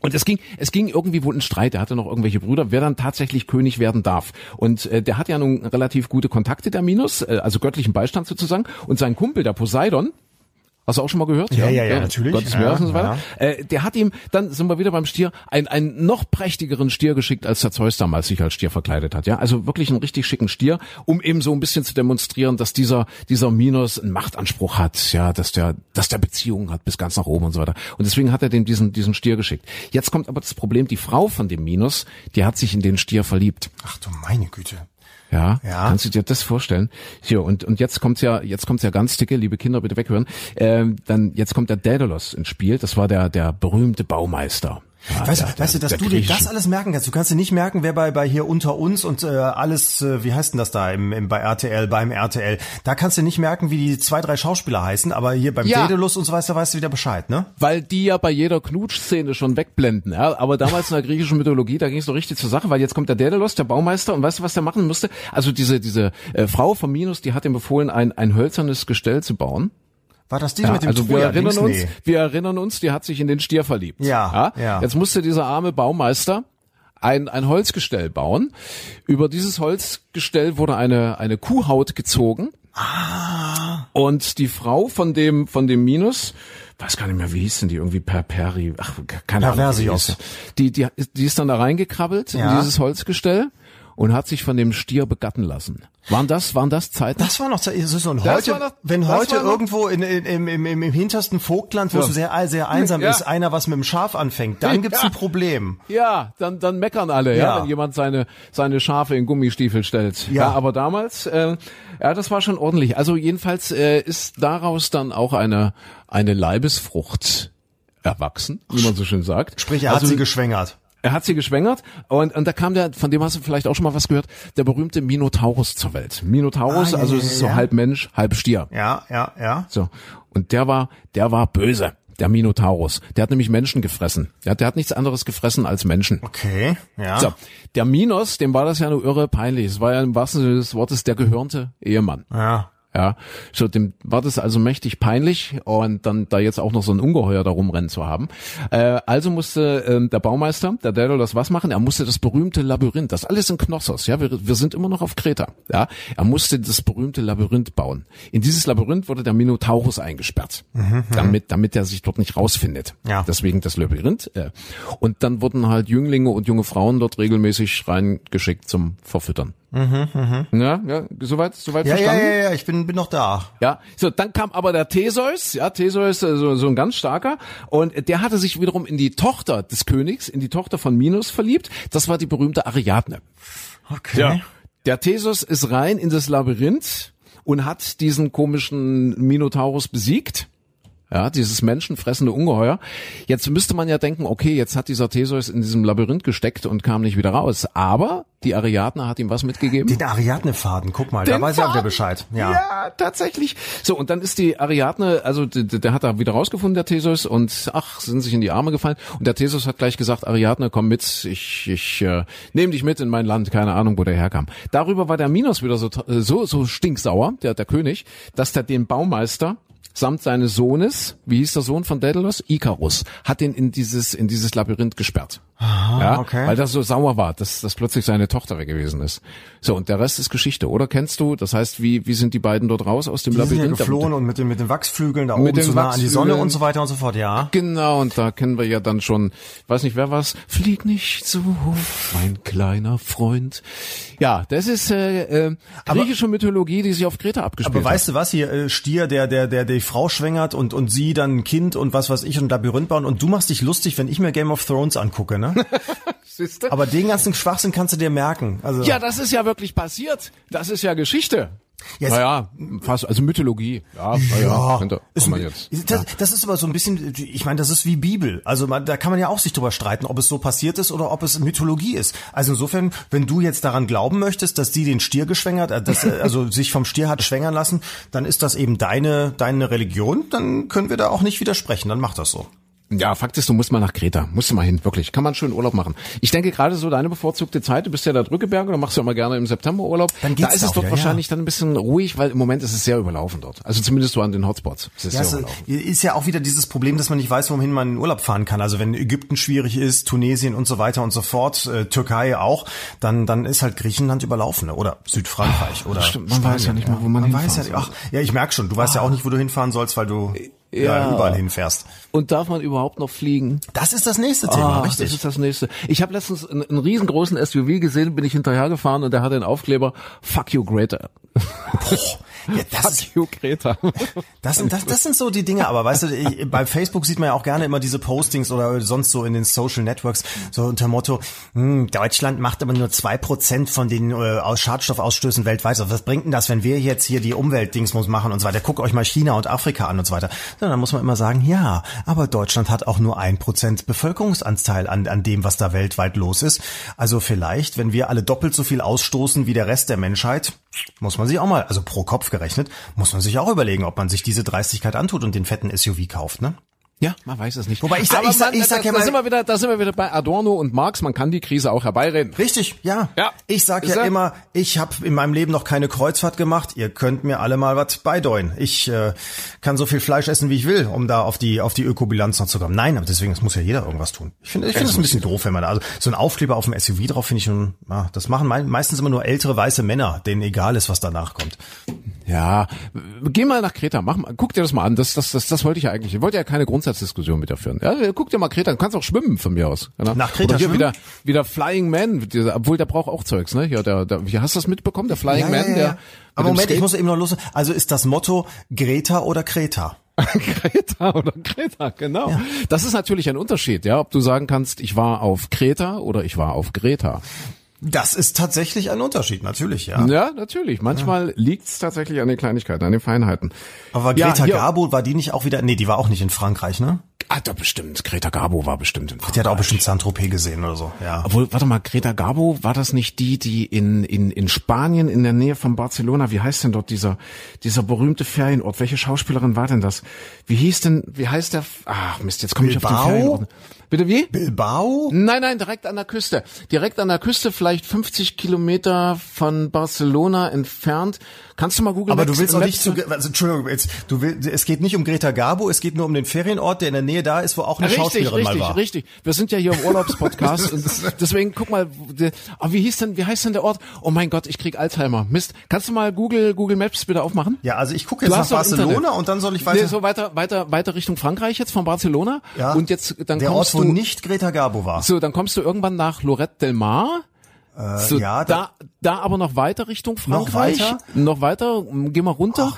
Und es ging, es ging irgendwie wohl ein Streit. Er hatte noch irgendwelche Brüder, wer dann tatsächlich König werden darf. Und äh, der hat ja nun relativ gute Kontakte, der Minos, äh, also göttlichen Beistand sozusagen. Und sein Kumpel, der Poseidon, Hast du auch schon mal gehört? Ja, ja, ja, ja natürlich. Gottes ja, und so weiter. Ja. Äh, der hat ihm, dann sind wir wieder beim Stier, ein, einen noch prächtigeren Stier geschickt, als der Zeus damals sich als Stier verkleidet hat. Ja, also wirklich einen richtig schicken Stier, um eben so ein bisschen zu demonstrieren, dass dieser dieser Minos einen Machtanspruch hat, ja, dass der, dass der Beziehungen hat bis ganz nach oben und so weiter. Und deswegen hat er dem diesen diesen Stier geschickt. Jetzt kommt aber das Problem: Die Frau von dem Minos, die hat sich in den Stier verliebt. Ach du meine Güte. Ja, ja. Kannst du dir das vorstellen? Hier, und, und jetzt kommt's ja, jetzt kommt's ja ganz dicke, liebe Kinder, bitte weghören. Ähm, dann, jetzt kommt der Daedalus ins Spiel. Das war der, der berühmte Baumeister. Ja, weißt, der, weißt du, dass du dir das alles merken kannst. Du kannst dir nicht merken, wer bei, bei hier unter uns und äh, alles, äh, wie heißt denn das da im, im, bei RTL, beim RTL. Da kannst du nicht merken, wie die zwei, drei Schauspieler heißen, aber hier beim ja. Daedalus und so weiter weißt du wieder Bescheid, ne? Weil die ja bei jeder Knutschszene schon wegblenden. Ja? Aber damals in der griechischen Mythologie, da ging es doch richtig zur Sache, weil jetzt kommt der Daedalus, der Baumeister, und weißt du, was der machen musste? Also diese, diese äh, Frau von Minos, die hat ihm befohlen, ein, ein hölzernes Gestell zu bauen. War das die ja, mit dem also wir erinnern uns, nee. wir erinnern uns, die hat sich in den Stier verliebt. Ja, ja. Jetzt musste dieser arme Baumeister ein, ein Holzgestell bauen. Über dieses Holzgestell wurde eine, eine Kuhhaut gezogen. Ah. Und die Frau von dem, von dem Minus, weiß gar nicht mehr, wie hieß denn die, irgendwie per Peri, ach, keine Ahnung. Perversios. Die, die, die ist dann da reingekrabbelt Ja. in dieses Holzgestell und hat sich von dem Stier begatten lassen. Waren das, waren das Zeiten? Das war noch Zeit. Und heute, noch- wenn heute irgendwo in, in, im, im, im, im hintersten Vogtland, wo Ja. es sehr, sehr einsam Ja. ist, einer was mit dem Schaf anfängt, dann gibt's Ja. ein Problem. Ja, dann, dann meckern alle, ja. Ja. wenn jemand seine, seine Schafe in Gummistiefel stellt. Ja. aber damals, äh, ja, das war schon ordentlich. Also jedenfalls äh, ist daraus dann auch eine, eine Leibesfrucht erwachsen, wie man so schön sagt. Sprich, er hat also, sie geschwängert. Er hat sie geschwängert und, und da kam der, von dem hast du vielleicht auch schon mal was gehört, der berühmte Minotaurus zur Welt. Minotaurus, Ah, ja, also ja, es ist ja. so halb Mensch, halb Stier. Ja, ja, ja. So. Und der war, der war böse. Der Minotaurus. Der hat nämlich Menschen gefressen. Der, hat- der hat nichts anderes gefressen als Menschen. Okay, ja. So, der Minos, dem war das ja nur irre peinlich. Es war ja im wahrsten Sinne des Wortes der gehörnte Ehemann. Ja. Ja, so dem war das also mächtig peinlich und dann da jetzt auch noch so ein Ungeheuer da rumrennen zu haben. Äh, also musste ähm, der Baumeister, der Daedalus, was machen? Er musste das berühmte Labyrinth, das alles in Knossos, ja, wir, wir sind immer noch auf Kreta, ja. Er musste das berühmte Labyrinth bauen. In dieses Labyrinth wurde der Minotaurus eingesperrt, damit damit er sich dort nicht rausfindet. Ja. Deswegen das Labyrinth. Äh. Und dann wurden halt Jünglinge und junge Frauen dort regelmäßig reingeschickt zum Verfüttern. Ja, ja, soweit, soweit Ja, ja, verstanden. ja, ja, ich bin, bin noch da. Ja, so dann kam aber der Theseus, ja, Theseus äh, so, so ein ganz starker und der hatte sich wiederum in die Tochter des Königs, in die Tochter von Minos verliebt. Das war die berühmte Ariadne. Okay. Der Theseus ist rein in das Labyrinth und hat diesen komischen Minotaurus besiegt. Ja, dieses menschenfressende Ungeheuer. Jetzt müsste man ja denken, okay, jetzt hat dieser Theseus in diesem Labyrinth gesteckt und kam nicht wieder raus. Aber die Ariadne hat ihm was mitgegeben. Den Ariadne-Faden, guck mal, da Den weiß er auch wieder Faden. Bescheid. Ja. Ja, tatsächlich. So, und dann ist die Ariadne, also der, der hat da wieder rausgefunden, der Theseus, und ach, sind sich in die Arme gefallen. Und der Theseus hat gleich gesagt, Ariadne, komm mit, ich, ich äh, nehme dich mit in mein Land, keine Ahnung, wo der herkam. Darüber war der Minos wieder so, äh, so, so stinksauer, der, der König, dass der den Baumeister samt seines Sohnes, wie hieß der Sohn von Daedalus? Ikarus, hat ihn in dieses, in dieses Labyrinth gesperrt. ja, okay. Weil das so sauer war, dass, dass plötzlich seine Tochter weg gewesen ist. So, und der Rest ist Geschichte, oder? Kennst du? Das heißt, wie, wie sind die beiden dort raus aus dem Die sind ja Labyrinth? geflohen und mit den, mit den Wachsflügeln da Mit oben zu nah an die Sonne und so weiter und so fort, ja. Genau, und da kennen wir ja dann schon, weiß nicht, wer war's? Flieg nicht so hoch, mein kleiner Freund. Ja, das ist äh, äh, griechische Mythologie, die sich auf Kreta abgespielt Aber hat. weißt du was, hier äh, Stier, der, der, der die Frau schwängert und, und sie dann ein Kind und was weiß ich und Labyrinth bauen und du machst dich lustig, wenn ich mir Game of Thrones angucke, ne? Aber den ganzen Schwachsinn kannst du dir merken. Also, Ja, das ist ja wirklich passiert. Das ist ja Geschichte. Yes. Naja, fast, also Mythologie. Ja, ja, könnte, ist, man jetzt. das, das ist aber so ein bisschen, ich meine, das ist wie Bibel. Also man, da kann man ja auch sich drüber streiten, ob es so passiert ist oder ob es Mythologie ist. Also insofern, wenn du jetzt daran glauben möchtest, dass die den Stier geschwängert, äh, dass, äh, also sich vom Stier hat schwängern lassen, dann ist das eben deine, deine Religion. Dann können wir da auch nicht widersprechen. Dann mach das so. Ja, Fakt ist, du musst mal nach Kreta. Musst du mal hin, wirklich. Kann man schön Urlaub machen. Ich denke gerade so deine bevorzugte Zeit, du bist ja da Drückeberge, da machst du ja mal gerne im September Urlaub. Dann geht's da ist es dort wieder, wahrscheinlich dann ein bisschen ruhig, weil im Moment ist es sehr überlaufen dort. Also zumindest so an den Hotspots. Es ist Ja, sehr es überlaufen. ist ja auch wieder dieses Problem, dass man nicht weiß, wohin man in Urlaub fahren kann. Also wenn Ägypten schwierig ist, Tunesien und so weiter und so fort, äh, Türkei auch, dann dann ist halt Griechenland überlaufen ne? oder Südfrankreich oder Ah, stimmt, man weiß ja nicht mal, wo man man weiß hinfahren ja, ach, ja, ich merk schon, du weißt ja auch nicht, wo du hinfahren sollst, weil du ja, überall hinfährst. Und darf man überhaupt noch fliegen? Das ist das nächste Thema, Ah, richtig. Das ist das nächste. Ich habe letztens einen, einen riesengroßen SUV gesehen, bin ich hinterhergefahren und der hatte einen Aufkleber Fuck you Greta. Ja, das, ist, Fuck you Greta. das, sind, das, das sind so die Dinge, aber weißt du, ich, bei Facebook sieht man ja auch gerne immer diese Postings oder sonst so in den Social Networks, so unter Motto, hm, Deutschland macht aber nur zwei Prozent von den äh, aus Schadstoffausstößen weltweit. Also was bringt denn das, wenn wir jetzt hier die Umweltdingsmus machen und so weiter? Guckt euch mal China und Afrika an und so weiter. Ja, dann muss man immer sagen, ja, aber Deutschland hat auch nur ein Prozent Bevölkerungsanteil an, an dem, was da weltweit los ist. Also vielleicht, wenn wir alle doppelt so viel ausstoßen wie der Rest der Menschheit, muss man sich auch mal, also pro Kopf gerechnet, muss man sich auch überlegen, ob man sich diese Dreistigkeit antut und den fetten SUV kauft, ne? Ja, man weiß es nicht. Wobei ich sag- Aber ich sag- man, ich sag da, ja da mal- sind wir wieder, da sind wir wieder bei Adorno und Marx. Man kann die Krise auch herbeireden. Richtig, ja. Ja. Ich sag Ist ja er? immer, ich habe in meinem Leben noch keine Kreuzfahrt gemacht. Ihr könnt mir alle mal was beideuen. Ich äh, kann so viel Fleisch essen, wie ich will, um da auf die auf die Ökobilanz noch zu kommen. Nein, aber deswegen es muss ja jeder irgendwas tun. Ich finde, ich finde es ein bisschen doof, wenn man da, also so ein Aufkleber auf dem SUV drauf finde ich schon. Ja, das machen mei- meistens immer nur ältere weiße Männer, denen egal ist, was danach kommt. Ja, geh mal nach Kreta, mach mal, guck dir das mal an. Das, das, das, das wollte ich ja eigentlich. Ich wollte ja keine Grundsatzdiskussion mit dir führen. Ja, guck dir mal Kreta, du kannst auch schwimmen von mir aus. Genau. Nach Kreta Oder hier schwimmen? wieder, wieder Flying Man, dieser- obwohl der braucht auch Zeugs, ne? Ja, der, der, wie hast du das mitbekommen? Der Flying Man, der. Aber Moment, ich Skate- muss eben noch los. Also ist das Motto Greta oder Kreta? Kreta oder Kreta, genau. Das ist natürlich ein Unterschied, ja, ob du sagen kannst, ich war auf Kreta oder ich war auf Greta. Das ist tatsächlich ein Unterschied, natürlich, ja. Ja, natürlich. Manchmal liegt's tatsächlich an den Kleinigkeiten, an den Feinheiten. Aber Ja, Greta hier- Garbo, war die nicht auch wieder, nee, die war auch nicht in Frankreich, ne? Ah, da bestimmt. Greta Garbo war bestimmt in Die hat auch bestimmt Saint-Tropez gesehen oder so, ja. Obwohl, warte mal, Greta Garbo, war das nicht die, die in, in, in Spanien in der Nähe von Barcelona, wie heißt denn dort dieser, dieser berühmte Ferienort? Welche Schauspielerin war denn das? Wie hieß denn, wie heißt der, ach Mist, jetzt komme ich auf den? Ferienort. Bitte wie? Bilbao? Nein, nein, direkt an der Küste. Direkt an der Küste, vielleicht 50 Kilometer von Barcelona entfernt. Kannst du mal googeln? Aber du willst auch nicht zu, also, Entschuldigung, jetzt, du willst, es geht nicht um Greta Garbo, es geht nur um den Ferienort, der in der Nähe da ist, wo auch eine Richtig, Schauspielerin richtig, mal war. richtig. Wir sind ja hier im Urlaubspodcast und deswegen guck mal, oh, wie hieß denn, wie heißt denn der Ort? Oh mein Gott, ich krieg Alzheimer. Mist. Kannst du mal Google Google Maps bitte aufmachen? Ja, also ich gucke jetzt nach Barcelona Internet. und dann soll ich weiter. Nee, so weiter, weiter, weiter Richtung Frankreich jetzt von Barcelona. ja, Und jetzt, dann der Ort, kommst wo du, nicht Greta Garbo war. so, dann kommst du irgendwann nach Lorette del Mar. so, Äh, ja, da, da aber noch weiter Richtung Frankreich. weiter? Noch weiter, geh mal runter.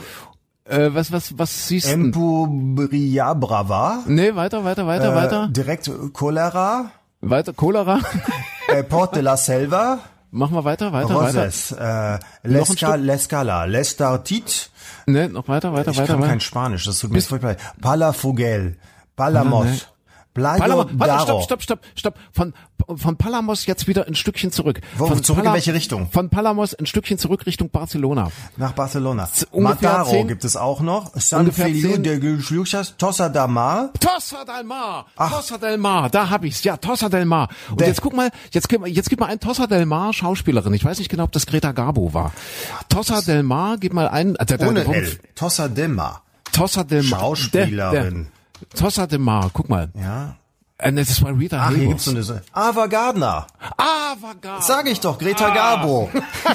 Äh, was, was, was siehst du? Empubria Brava, Nee, weiter, weiter, weiter, äh, weiter. direkt Cholera, Weiter, Cholera. äh, Port de la Selva, Mach mal weiter, weiter, weiter. Roses, äh, Noch ein Lesca? Lescala, Lestartit, Nee, noch weiter, weiter, ich weiter, kann weiter. kein Spanisch, das tut mir furchtbar leid. Palafugel, Palamos. Playo Palamos, warte, stopp, stopp, stopp, stopp. Von, von Palamos jetzt wieder ein Stückchen zurück. Wo- von zurück in welche Richtung? Von Palamos ein Stückchen zurück Richtung Barcelona. Nach Barcelona. ungefähr Mataro zehn- gibt es auch noch. San Feliu de Gluchas, Tossa da Mar. Tossa del Mar, Tossa del Mar, da hab ich's, ja, Tossa del Mar. Und Der- jetzt guck mal, jetzt jetzt gib mal ein Tossa del Mar Schauspielerin. Ich weiß nicht genau, ob das Greta Garbo war. Tossa del Mar, gib mal ein, äh, Ohne L. Tossa de Mar. Tossa del Mar. Schauspielerin. Der, der, Tossa del Mar, guck mal. Ja. Äh, nee, Das war Rita Ach, hier gibt's so eine, Ava Gardner. Ah, war gar. Sag ich doch, Greta Garbo.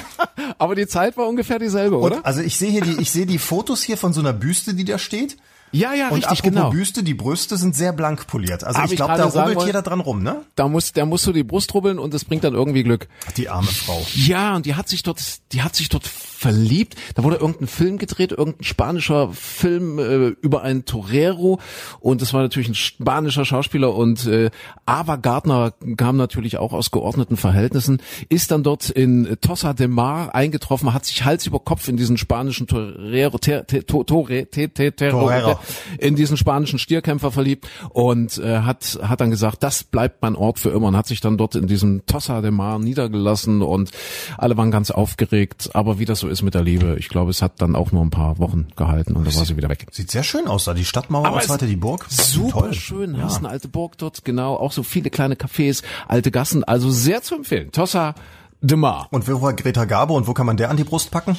Aber die Zeit war ungefähr dieselbe, oder? Und, also ich sehe hier die, ich sehe die Fotos hier von so einer Büste, die da steht. Ja, ja, Und richtig, genau. Büste, die Brüste sind sehr blank poliert. Also Hab ich glaube, da rubbelt wollen- jeder dran rum, ne? Da muss, der muss so die Brust rubbeln und das bringt dann irgendwie Glück. Die arme Frau. Ja, und die hat sich dort, die hat sich dort verliebt. Da wurde irgendein Film gedreht, irgendein spanischer Film äh, über einen Torero und das war natürlich ein spanischer Schauspieler und äh, Ava Gardner kam natürlich auch aus geordneten Verhältnissen, ist dann dort in Tossa de Mar eingetroffen, hat sich Hals über Kopf in diesen spanischen Torero, ter, ter, to, tore, te, te, terro- Torero. In diesen spanischen Stierkämpfer verliebt und äh, hat hat dann gesagt, das bleibt mein Ort für immer und hat sich dann dort in diesem Tossa de Mar niedergelassen und alle waren ganz aufgeregt, aber wie das so ist mit der Liebe, ich glaube, es hat dann auch nur ein paar Wochen gehalten und dann war sie wieder weg. Sieht sehr schön aus da. Die Stadtmauer Aber weiter, die Burg. Super Toll. schön, Ja. hast eine alte Burg dort, genau, auch so viele kleine Cafés, alte Gassen, also sehr zu empfehlen. Tossa de Mar. Und wo war Greta Garbo und wo kann man der an die Brust packen?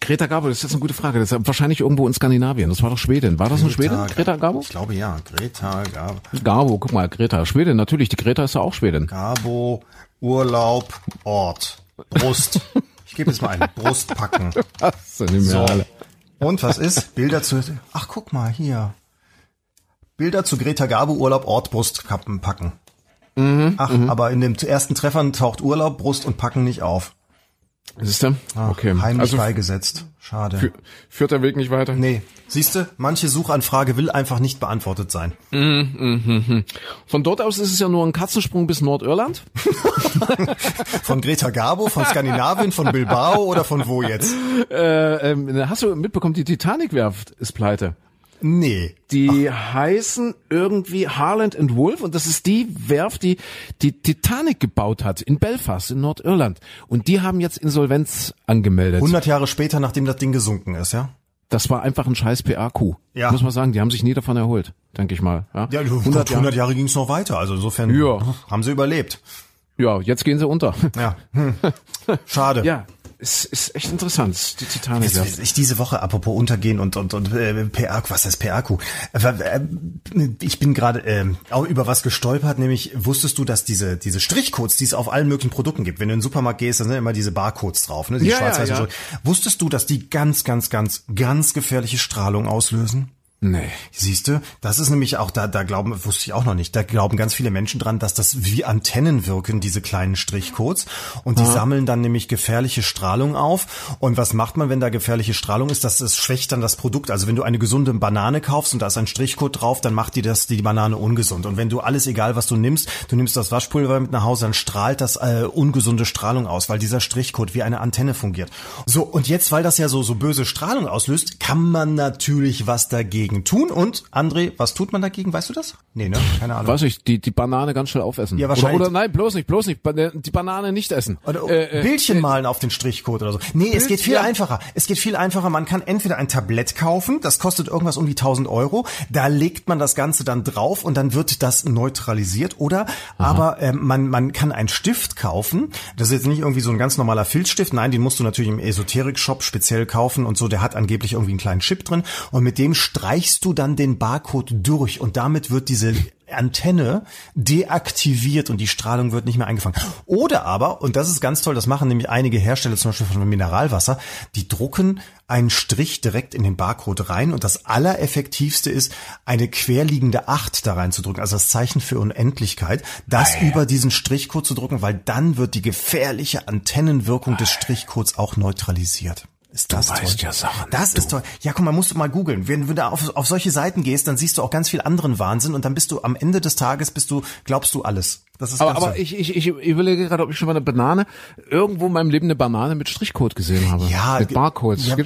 Greta Garbo, das ist jetzt eine gute Frage. Das ist wahrscheinlich irgendwo in Skandinavien. Das war doch Schweden. War das eine Schwedin? Greta Garbo? Ich glaube ja. Greta Garbo. Garbo, guck mal, Greta. Schwedin, natürlich. Die Greta ist ja auch Schwedin. Garbo, Urlaub, Ort, Brust. Ich gebe jetzt mal ein. Brust packen. So. alle. Und was ist? Bilder zu. Ach, guck mal hier. Bilder zu Greta Garbo, Urlaub, Ort, Brustkappen packen. Mhm, Ach, aber in den ersten Treffern taucht Urlaub, Brust und Packen nicht auf. Siehst du? Okay. Heimlich Also beigesetzt. Schade. fü- führt der Weg nicht weiter. nee, siehste, manche Suchanfrage will einfach nicht beantwortet sein. Von dort aus ist es ja nur ein Katzensprung bis Nordirland. Von Greta Garbo, von Skandinavien, von Bilbao oder von wo jetzt? Äh, ähm, hast du mitbekommen, die Titanic-Werft ist pleite. Nee. Die heißen irgendwie Harland and Wolff und das ist die Werft, die die Titanic gebaut hat in Belfast in Nordirland. Und die haben jetzt Insolvenz angemeldet. 100 Jahre später, nachdem das Ding gesunken ist, ja? Das war einfach ein scheiß PR-Coup. Ja. Muss man sagen, die haben sich nie davon erholt, denke ich mal. Ja, Ja, 100, 100 Jahre ging es noch weiter, also insofern Ja. haben sie überlebt. Ja, jetzt gehen sie unter. Ja, hm. schade. ja, es ist echt interessant, die Titanic. Jetzt, ich diese Woche, apropos Untergehen und und und äh, PR, was heißt PRQ? Äh, Ich bin gerade äh, auch über was gestolpert, nämlich wusstest du, dass diese diese Strichcodes, die es auf allen möglichen Produkten gibt, wenn du in den Supermarkt gehst, dann sind immer diese Barcodes drauf, ne? Die Ja, schwarz ja, ja. Wusstest du, dass die ganz, ganz, ganz, ganz gefährliche Strahlung auslösen? Nee. Siehst du, das ist nämlich auch da, da glauben, wusste ich auch noch nicht, da glauben ganz viele Menschen dran, dass das wie Antennen wirken, diese kleinen Strichcodes. Und die sammeln dann nämlich gefährliche Strahlung auf. Und was macht man, wenn da gefährliche Strahlung ist? Das, das schwächt dann das Produkt. Also wenn du eine gesunde Banane kaufst und da ist ein Strichcode drauf, dann macht die das, die Banane ungesund. Und wenn du alles, egal was du nimmst, du nimmst das Waschpulver mit nach Hause, dann strahlt das äh, ungesunde Strahlung aus, weil dieser Strichcode wie eine Antenne fungiert. So, und jetzt, weil das ja so, so böse Strahlung auslöst, kann man natürlich was dagegen tun. Und, André, was tut man dagegen? Weißt du das? Nee, ne? Keine Ahnung. Weiß ich, die, die Banane ganz schnell aufessen. Ja, wahrscheinlich. Oder, oder nein, bloß nicht, bloß nicht. Ba- Die Banane nicht essen. Oder Äh, äh, Bildchen malen auf den Strichcode oder so. Nee, es Bild- geht viel ja. einfacher. Es geht viel einfacher. Man kann entweder ein Tablett kaufen, das kostet irgendwas um die 1000 Euro. Da legt man das Ganze dann drauf und dann wird das neutralisiert. Oder aber ähm, man, man kann einen Stift kaufen. Das ist jetzt nicht irgendwie so ein ganz normaler Filzstift. Nein, den musst du natürlich im Esoterik-Shop speziell kaufen und so. Der hat angeblich irgendwie einen kleinen Chip drin. Und mit dem streichst du dann den Barcode durch und damit wird diese Antenne deaktiviert und die Strahlung wird nicht mehr eingefangen. Oder aber, und das ist ganz toll, das machen nämlich einige Hersteller zum Beispiel von Mineralwasser, die drucken einen Strich direkt in den Barcode rein und das allereffektivste ist, eine querliegende Acht da reinzudrücken, also das Zeichen für Unendlichkeit, das über diesen Strichcode zu drucken, weil dann wird die gefährliche Antennenwirkung des Strichcodes auch neutralisiert. Ist das weißt toll? ja Sachen, Das ist toll. Ja, guck mal, musst du mal googeln. Wenn du da auf, auf solche Seiten gehst, dann siehst du auch ganz viel anderen Wahnsinn und dann bist du am Ende des Tages bist du, glaubst du alles. Das ist aber aber ich, ich, ich überlege gerade, ob ich schon mal eine Banane, irgendwo in meinem Leben eine Banane mit Strichcode gesehen habe. Ja, Mit Barcodes. ja.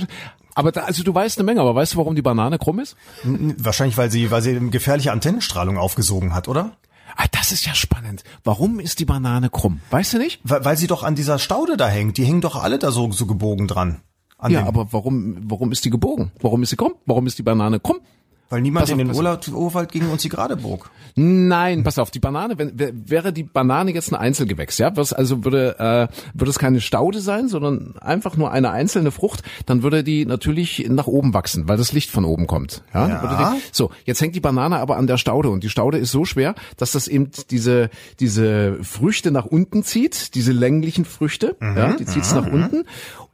Aber da, also du weißt eine Menge, aber weißt du, warum die Banane krumm ist? Wahrscheinlich, weil sie, weil sie gefährliche Antennenstrahlung aufgesogen hat, oder? Ah, das ist ja spannend. Warum ist die Banane krumm? Weißt du nicht? Weil, weil sie doch an dieser Staude da hängt. Die hängen doch alle da so, so gebogen dran. An Ja, aber warum, warum ist die gebogen? Warum ist sie krumm? Warum ist die Banane krumm? weil niemand pass in den auf. Urwald ging und sie gerade bog. Nein, pass auf, die Banane, wenn, wär- wäre die Banane jetzt ein Einzelgewächs, ja, was also würde äh, würde es keine Staude sein, sondern einfach nur eine einzelne Frucht, dann würde die natürlich nach oben wachsen, weil das Licht von oben kommt. Ja. Ja. Die, so, jetzt hängt die Banane aber an der Staude und die Staude ist so schwer, dass das eben diese diese Früchte nach unten zieht, diese länglichen Früchte, ja, die zieht es nach unten.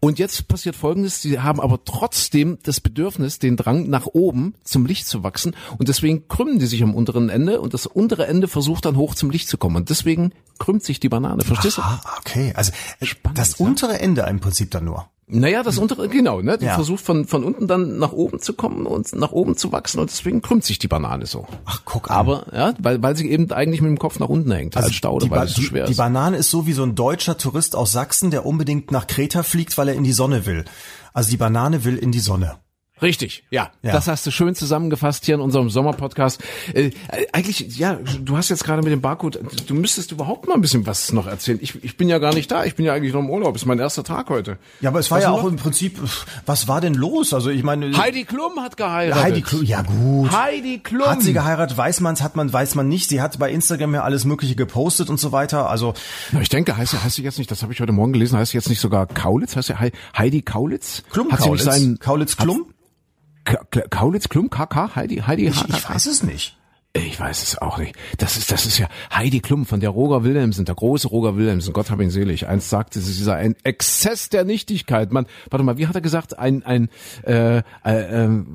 Und jetzt passiert Folgendes: Sie haben aber trotzdem das Bedürfnis, den Drang nach oben zum Licht zu wachsen und deswegen krümmen die sich am unteren Ende und das untere Ende versucht dann hoch zum Licht zu kommen und deswegen krümmt sich die Banane. Verstehst du? Ah, okay. Also äh, Spannend, das untere Ende im Prinzip dann nur. Naja, das untere, genau, ne? Die Ja. versucht von, von unten dann nach oben zu kommen und nach oben zu wachsen und deswegen krümmt sich die Banane so. Ach, guck an. Aber, ja, weil, weil sie eben eigentlich mit dem Kopf nach unten hängt, als Staude, die, weil es so die, schwer die ist. Banane ist so wie so ein deutscher Tourist aus Sachsen, der unbedingt nach Kreta fliegt, weil er in die Sonne will. Also die Banane will in die Sonne. Richtig, ja. Ja. Das hast du schön zusammengefasst hier in unserem Sommerpodcast. Äh, eigentlich, ja, du hast jetzt gerade mit dem Barcode, du müsstest überhaupt mal ein bisschen was noch erzählen. Ich, ich bin ja gar nicht da, ich bin ja eigentlich noch im Urlaub, ist mein erster Tag heute. Ja, aber es war Was ja noch? auch im Prinzip, was war denn los? Also ich meine, Heidi Klum hat geheiratet. Heidi Klum, ja gut. Heidi Klum. Hat sie geheiratet, weiß man's, hat man, weiß man nicht. Sie hat bei Instagram ja alles Mögliche gepostet und so weiter. Also Na, ich denke, heißt sie, heißt sie jetzt nicht, das habe ich heute Morgen gelesen, heißt sie jetzt nicht sogar Kaulitz? Heißt sie Hei- Heidi Kaulitz? Klum Hat sie nicht Kaulitz, seinen, Kaulitz Klum? Ka Ka- Kaulitz Klum, KK, Heidi, Heidi, Ich, ich weiß es nicht. Ich weiß es auch nicht. Das ist, das ist ja Heidi Klum von der Roger Wilhelmsen, der große Roger Wilhelmsen, Gott hab ihn selig. Einst sagte sie, sie sei ein Exzess der Nichtigkeit. Man, warte mal, wie hat er gesagt? Ein, ein, äh, äh, äh, Eine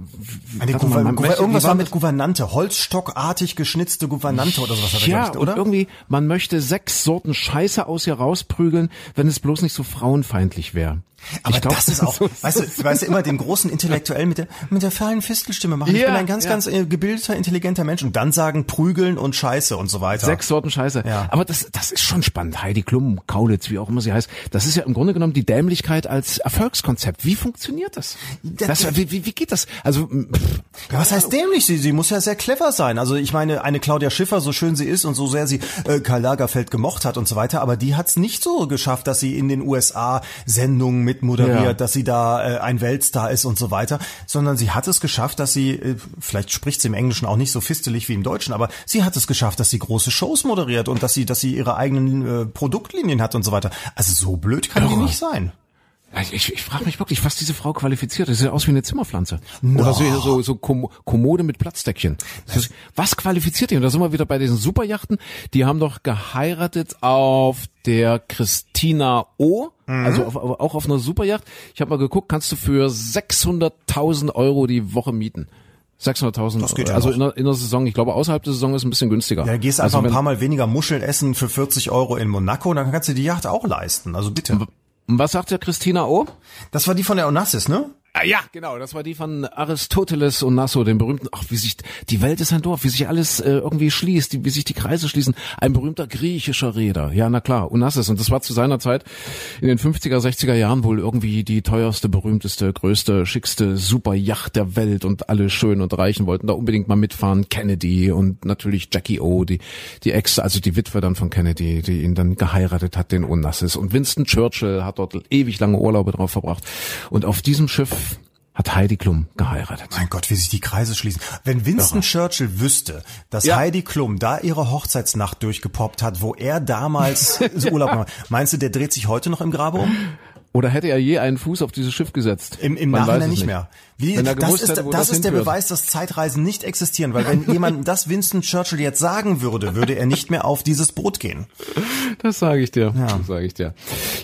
Gouver mal, Gouver irgendwas war mit Gouvernante, Holzstockartig geschnitzte Gouvernante oder sowas hat er Ja, gesagt, und oder? irgendwie, man möchte sechs Sorten Scheiße aus ihr rausprügeln, wenn es bloß nicht so frauenfeindlich wäre. Aber Ich glaub, das ist auch, weißt du, weißt du, immer den großen Intellektuellen mit der, mit der feinen Fistelstimme machen. Ich Ja, bin ein ganz, ja. ganz äh, gebildeter, intelligenter Mensch und dann sagen prügeln und Scheiße und so weiter. Sechs Sorten Scheiße. Ja. Aber das, das ist schon spannend. Heidi Klum, Kaulitz, wie auch immer sie heißt. Das ist ja im Grunde genommen die Dämlichkeit als Erfolgskonzept. Wie funktioniert das? das wie, wie, wie geht das? Also, pff, Ja, was heißt dämlich? Sie, sie muss ja sehr clever sein. Also ich meine, eine Claudia Schiffer, so schön sie ist und so sehr sie äh, Karl Lagerfeld gemocht hat und so weiter, aber die hat es nicht so geschafft, dass sie in den USA Sendungen mit moderiert, Ja. dass sie da äh, ein Weltstar ist und so weiter, sondern sie hat es geschafft, dass sie, äh, vielleicht spricht sie im Englischen auch nicht so fistelig wie im Deutschen, aber sie hat es geschafft, dass sie große Shows moderiert und dass sie, dass sie ihre eigenen äh, Produktlinien hat und so weiter. Also so blöd kann die Irre. nicht sein. Ich, ich frage mich wirklich, was diese Frau qualifiziert. Das sieht aus wie eine Zimmerpflanze. Oder so, so, so Kom Kommode mit Platzdeckchen. Das, was qualifiziert die? Und da sind wir wieder bei diesen Superjachten. Die haben doch geheiratet auf der Christina O. Also auf, auch auf einer Superjacht. Ich habe mal geguckt, kannst du für 600.000 Euro die Woche mieten. 600.000 Das geht ja Also in der, in der Saison. Ich glaube, außerhalb der Saison ist ein bisschen günstiger. Ja, gehst also einfach ein paar Mal weniger Muscheln essen für 40 Euro in Monaco, dann kannst du die Yacht auch leisten. Also bitte. Und was sagt der Christina O? Das war die von der Onassis, ne? Ah, ja, genau, das war die von Aristoteles und Nasso, dem berühmten, ach, wie sich, die Welt ist ein Dorf, wie sich alles äh, irgendwie schließt, die, wie sich die Kreise schließen. Ein berühmter griechischer Reeder, ja, na klar, Onassis. Und das war zu seiner Zeit in den 50er, 60er Jahren wohl irgendwie die teuerste, berühmteste, größte, schickste Superjacht der Welt und alle schön und reichen wollten da unbedingt mal mitfahren. Kennedy und natürlich Jackie O, die, die Ex, also die Witwe dann von Kennedy, die ihn dann geheiratet hat, den Onassis. Und Winston Churchill hat dort ewig lange Urlaube drauf verbracht. Und auf diesem Schiff hat Heidi Klum geheiratet. Mein Gott, wie sich die Kreise schließen. Wenn Winston Churchill wüsste, dass Ja. Heidi Klum da ihre Hochzeitsnacht durchgepoppt hat, wo er damals Urlaub gemacht hat, meinst du, der dreht sich heute noch im Grabe um? Oder hätte er je einen Fuß auf dieses Schiff gesetzt? Im, im Man Nachhinein nicht mehr. Wie, das ist, hätte, das das ist der. Beweis, dass Zeitreisen nicht existieren, weil wenn jemand das Winston Churchill jetzt sagen würde, würde er nicht mehr auf dieses Boot gehen. Das sage ich dir. Das sage ich dir.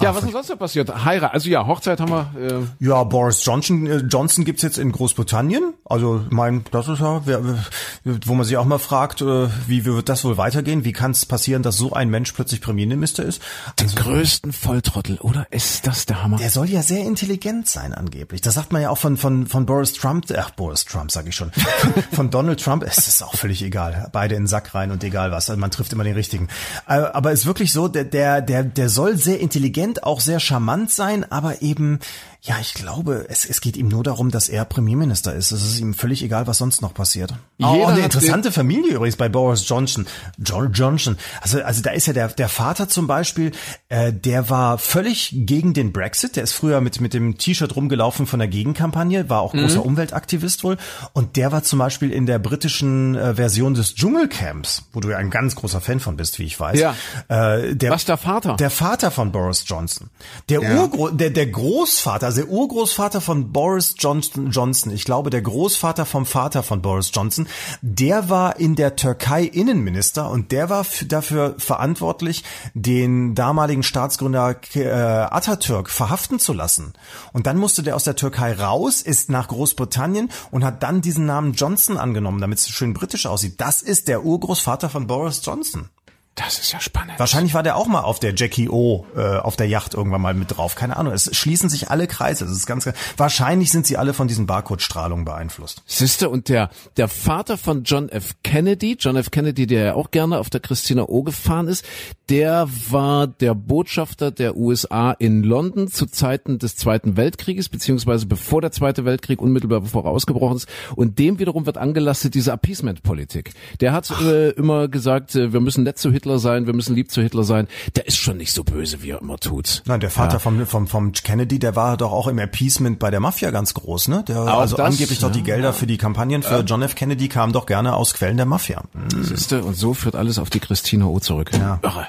Ja, was ist sonst noch passiert? Heirat. Also ja, Hochzeit haben wir. Äh, Ja, Boris Johnson, äh, Johnson gibt's jetzt in Großbritannien. Also, mein, das ist ja, wo man sich auch mal fragt, äh, wie wird das wohl weitergehen? Wie kann es passieren, dass so ein Mensch plötzlich Premierminister ist? den größten Volltrottel, oder? Ist das der Hammer? Der soll ja sehr intelligent sein angeblich. Das sagt man ja auch von von von Boris Trump. Ach, Boris Trump sage ich schon. Von Donald Trump. Es ist auch völlig egal. Beide in den Sack rein und egal was. Also man trifft immer den richtigen. Äh, Aber ist wirklich so, der der der der soll sehr intelligent, auch sehr charmant sein, aber eben ja, ich glaube, es, es geht ihm nur darum, dass er Premierminister ist. Es ist ihm völlig egal, was sonst noch passiert. Jeder oh, eine interessante Familie übrigens bei Boris Johnson. John Johnson. Also, also da ist ja der, der Vater zum Beispiel, äh, der war völlig gegen den Brexit. Der ist früher mit, mit dem T-Shirt rumgelaufen von der Gegenkampagne, war auch großer Mhm. Umweltaktivist wohl. Und der war zum Beispiel in der britischen äh, Version des Dschungelcamps, wo du ja ein ganz großer Fan von bist, wie ich weiß. Ja. Äh, der, Was, der Vater? Der Vater von Boris Johnson. Der, Urgro der, der Großvater, also der Urgroßvater von Boris Johnson, Johnson, ich glaube der Großvater vom Vater von Boris Johnson, der war in der Türkei Innenminister und der war dafür verantwortlich, den damaligen Staatsgründer äh, Atatürk verhaften zu lassen. Und dann musste der aus der Türkei raus, ist nach Großbritannien und hat dann diesen Namen Johnson angenommen, damit es schön britisch aussieht. Das ist der Urgroßvater von Boris Johnson. Das ist ja spannend. Wahrscheinlich war der auch mal auf der Jackie O äh, auf der Yacht irgendwann mal mit drauf. Keine Ahnung. Es schließen sich alle Kreise. Das ist ganz. Wahrscheinlich sind sie alle von diesen Barcode-Strahlungen beeinflusst. Sister und der der Vater von John F. Kennedy, John F. Kennedy, der ja auch gerne auf der Christina O gefahren ist, der war der Botschafter der USA in London zu Zeiten des Zweiten Weltkrieges, beziehungsweise bevor der Zweite Weltkrieg unmittelbar bevor er ausgebrochen ist. Und dem wiederum wird angelastet diese Appeasement-Politik. Der hat äh, immer gesagt, äh, wir müssen nett zu Hitler sein, wir müssen lieb zu Hitler sein. Der ist schon nicht so böse, wie er immer tut. Nein, der Vater vom, vom, vom Kennedy, der war doch auch im Appeasement bei der Mafia ganz groß, ne? Der, also das, angeblich doch die ja. Gelder für die Kampagnen für John F. Kennedy kamen doch gerne aus Quellen der Mafia. Siehste, und so führt alles auf die Christina O zurück. Ja. Irre.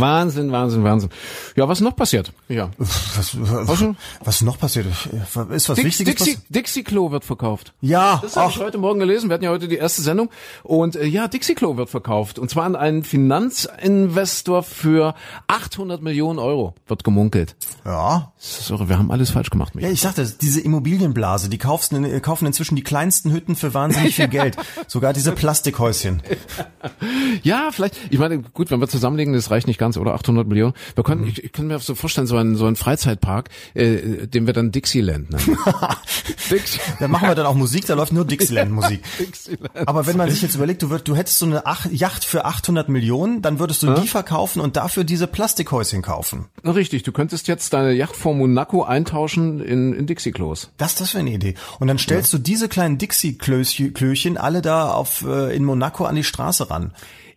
Wahnsinn, Wahnsinn, Wahnsinn. Ja, was ist noch passiert? Ja. Was, was, was noch passiert? Ist was Dix, Wichtiges Dixie, passiert? Dixie Klo wird verkauft. Ja, Das habe ich heute Morgen gelesen. Wir hatten ja heute die erste Sendung. Und äh, ja, Dixie Klo wird verkauft. Und zwar an einen Finanzinvestor für 800 Millionen Euro, wird gemunkelt. ja. Irre. Wir haben alles falsch gemacht. Ja, Michael. ich sagte, diese Immobilienblase, die kaufen, in, kaufen inzwischen die kleinsten Hütten für wahnsinnig viel Geld. Sogar diese Plastikhäuschen. Ja, vielleicht. Ich meine, gut, wenn wir zusammenlegen, das reicht nicht ganz, oder 800 Millionen. Wir können, ich, ich kann mir so vorstellen, so einen, so einen Freizeitpark, äh, den wir dann Dixieland nennen. Dixie. Da machen wir dann auch Musik, da läuft nur Dixieland-Musik. Dixieland. Aber wenn man sich jetzt überlegt, du, würd, du hättest so eine Ach Yacht für 800 Millionen, dann würdest du die verkaufen und dafür diese Plastikhäuschen kaufen. Na, Richtig, du könntest jetzt deine Yacht vor Monaco eintauschen in, in Dixie-Klos. Das, das wäre eine Idee. Und dann stellst du diese kleinen Dixie-Klößchen alle da auf äh, in Monaco an die Straße ran.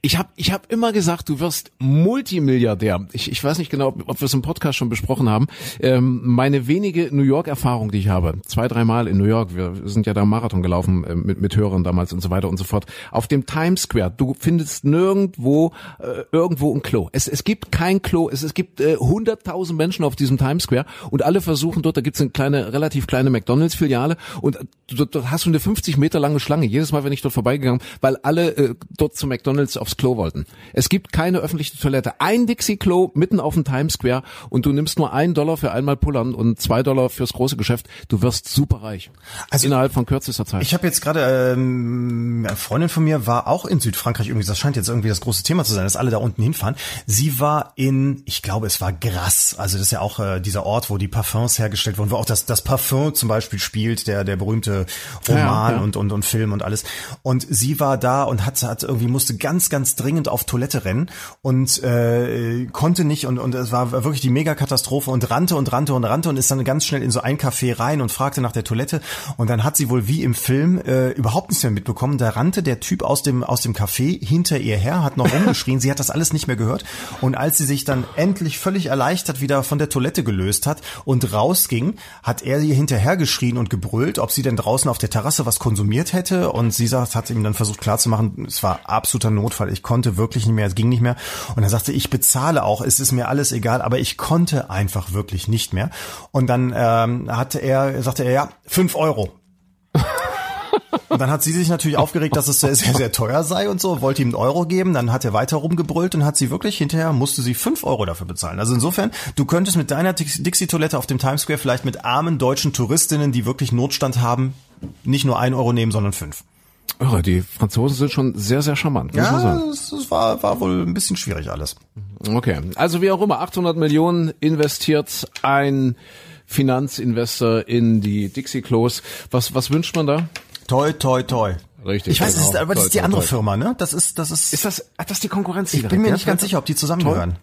Ich habe ich hab immer gesagt, du wirst Multimilliardär. Ich, ich weiß nicht genau, ob, ob wir es im Podcast schon besprochen haben. Ähm, meine wenige New York-Erfahrung, die ich habe, zwei, dreimal in New York, wir sind ja da Marathon gelaufen äh, mit, mit Hörern damals und so weiter und so fort. Auf dem Times Square, du findest nirgendwo äh, irgendwo ein Klo. Es, es gibt kein Klo, es, es gibt äh, hunderttausend äh, Menschen auf diesem Times Square und alle versuchen dort, da gibt's eine kleine, relativ kleine McDonalds-Filiale und dort, dort hast du eine 50 Meter lange Schlange. Jedes Mal, wenn ich dort vorbeigegangen, weil alle äh, dort zu McDonalds aufs Klo wollten. Es gibt keine öffentliche Toilette. Ein Dixie-Klo mitten auf dem Times Square und du nimmst nur einen Dollar für einmal Pullern und zwei Dollar fürs große Geschäft. Du wirst superreich. Also innerhalb von kürzester Zeit. Ich habe jetzt gerade ähm, eine Freundin von mir war auch in Südfrankreich irgendwie. Das scheint jetzt irgendwie das große Thema zu sein, dass alle da unten hinfahren. Sie war in, ich glaube, es war Grasse. Also das ist ja auch äh, dieser Ort, wo die Parfums hergestellt wurden, wo auch das das Parfum zum Beispiel spielt, der der berühmte Roman ja, ja. und und und Film und alles. Und sie war da und hat hat irgendwie musste ganz ganz dringend auf Toilette rennen und äh, konnte nicht und und es war wirklich die Megakatastrophe und rannte und rannte und rannte und ist dann ganz schnell in so ein Café rein und fragte nach der Toilette und dann hat sie wohl wie im Film äh, überhaupt nichts mehr mitbekommen. Da rannte der Typ aus dem aus dem Café hinter ihr her, hat noch rumgeschrien. sie hat das alles nicht mehr gehört und als sie sich dann endlich völlig erleichtert wieder von der Toilette gelöst hat und rausging, hat er ihr hinterher geschrien und gebrüllt, ob sie denn draußen auf der Terrasse was konsumiert hätte und sie sagt, hat ihm dann versucht klarzumachen, es war absoluter Notfall, ich konnte wirklich nicht mehr, es ging nicht mehr und er sagte, ich bezahle auch, es ist mir alles egal, aber ich konnte einfach wirklich nicht mehr und dann ähm, hatte er, sagte er, ja, fünf Euro. Und dann hat sie sich natürlich aufgeregt, dass es sehr, sehr, sehr teuer sei und so, wollte ihm einen Euro geben, dann hat er weiter rumgebrüllt und hat sie wirklich hinterher, musste sie fünf Euro dafür bezahlen. Also insofern, du könntest mit deiner Dixie-Toilette auf dem Times Square vielleicht mit armen deutschen Touristinnen, die wirklich Notstand haben, nicht nur ein Euro nehmen, sondern fünf. Oh, die Franzosen sind schon sehr, sehr charmant. Ja, es war, war wohl ein bisschen schwierig alles. Okay, also wie auch immer, 800 Millionen investiert ein Finanzinvestor in die Dixie Klos. Was, was wünscht man da? Toi, toi, toi. Richtig. Ich weiß, genau. das ist, aber das ist die andere Firma, ne? Das ist, das ist. Ist das, hat das die Konkurrenz? Ich bin mir nicht ganz sicher, ob die zusammengehören.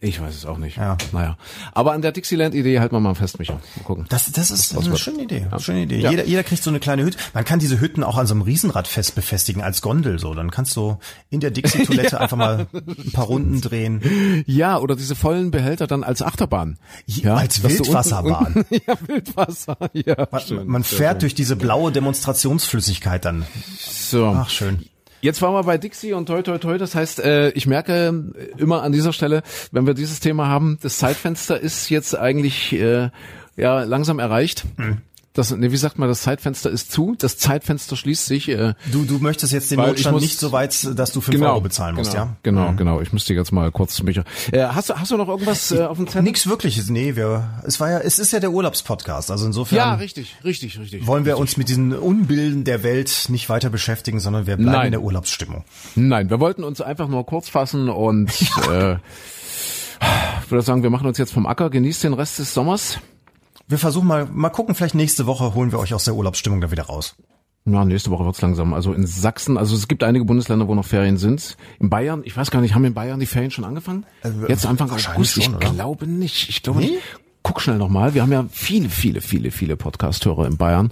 Ich weiß es auch nicht. Ja. Naja. Aber an der Dixieland-Idee halten wir mal fest, Micha. Mal gucken. Das, das ist das eine schöne Idee. Ja. Schöne Idee. Ja. Jeder, jeder kriegt so eine kleine Hütte. Man kann diese Hütten auch an so einem Riesenrad fest befestigen als Gondel so. Dann kannst du in der Dixie-Toilette ja. einfach mal ein paar Runden drehen. Ja, oder diese vollen Behälter dann als Achterbahn. Ja, als Wildwasserbahn. Unten, unten, ja, Wildwasser. Ja, man, schön, man fährt schön. durch diese blaue Demonstrationsflüssigkeit dann. So. Ach, schön. Jetzt waren wir bei Dixie und toi toi toi. Das heißt, äh, ich merke immer an dieser Stelle, wenn wir dieses Thema haben, das Zeitfenster ist jetzt eigentlich äh, ja langsam erreicht. Mhm das, nee, wie sagt man, das Zeitfenster ist zu, das Zeitfenster schließt sich. Äh, du, du möchtest jetzt den Notstand muss, nicht so weit, dass du fünf genau, Euro bezahlen musst, genau, ja? Genau, mhm. genau. Ich müsste jetzt mal kurz mich. Äh, hast, du, hast du noch irgendwas äh, auf dem Zettel? Nix wirkliches, nee. Wir, es war ja, es ist ja der Urlaubspodcast, also insofern. Ja, richtig, richtig, richtig. Wollen wir richtig. uns mit diesen Unbilden der Welt nicht weiter beschäftigen, sondern wir bleiben Nein. in der Urlaubsstimmung. Nein, wir wollten uns einfach nur kurz fassen und äh, ich würde sagen, wir machen uns jetzt vom Acker. Genießt den Rest des Sommers. Wir versuchen mal, mal gucken, vielleicht nächste Woche holen wir euch aus der Urlaubsstimmung da wieder raus. Ja, nächste Woche wird's langsam. Also in Sachsen, also es gibt einige Bundesländer, wo noch Ferien sind. In Bayern, ich weiß gar nicht, haben in Bayern die Ferien schon angefangen? Also, Jetzt Anfang August? Schon, ich oder? glaube nicht. Ich glaube nee? nicht. Guck schnell nochmal. Wir haben ja viele, viele, viele, viele Podcast-Hörer in Bayern.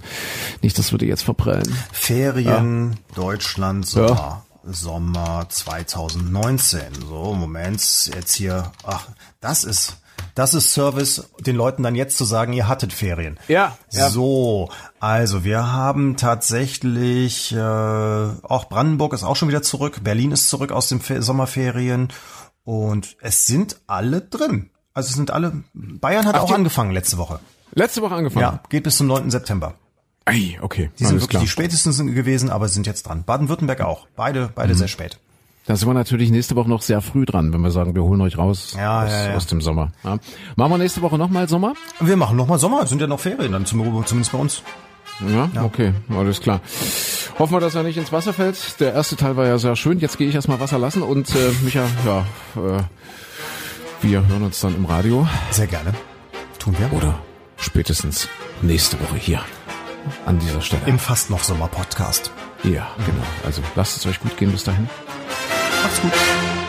Nicht, dass wir die jetzt verprellen. Ferien, ja. Deutschland, Sommer. Ja. Sommer 2019. So, Moment, jetzt hier, ach, das ist, das ist Service, den Leuten dann jetzt zu sagen, ihr hattet Ferien. Ja. ja. So, also wir haben tatsächlich, äh, auch Brandenburg ist auch schon wieder zurück, Berlin ist zurück aus den Fe Sommerferien und es sind alle drin. Also es sind alle, Bayern hat Ach, auch angefangen letzte Woche. Letzte Woche angefangen? Ja, geht bis zum 9. September. Ei, okay. Die sind wirklich klar. die spätesten gewesen, aber sind jetzt dran. Baden-Württemberg auch. Beide, beide mhm. sehr spät. Da sind wir natürlich nächste Woche noch sehr früh dran, wenn wir sagen, wir holen euch raus ja, aus, ja, ja. aus dem Sommer. Machen wir nächste Woche nochmal Sommer? Wir machen nochmal Sommer. Es sind ja noch Ferien, dann zumindest bei uns. Ja, ja, okay, alles klar. Hoffen wir, dass er nicht ins Wasser fällt. Der erste Teil war ja sehr schön. Jetzt gehe ich erstmal Wasser lassen und äh, Micha, ja, äh, wir hören uns dann im Radio. Sehr gerne. Tun wir. Oder spätestens nächste Woche hier an dieser Stelle. Im fast noch Sommer Podcast. Ja, genau. Also lasst es euch gut gehen bis dahin. Macht's gut.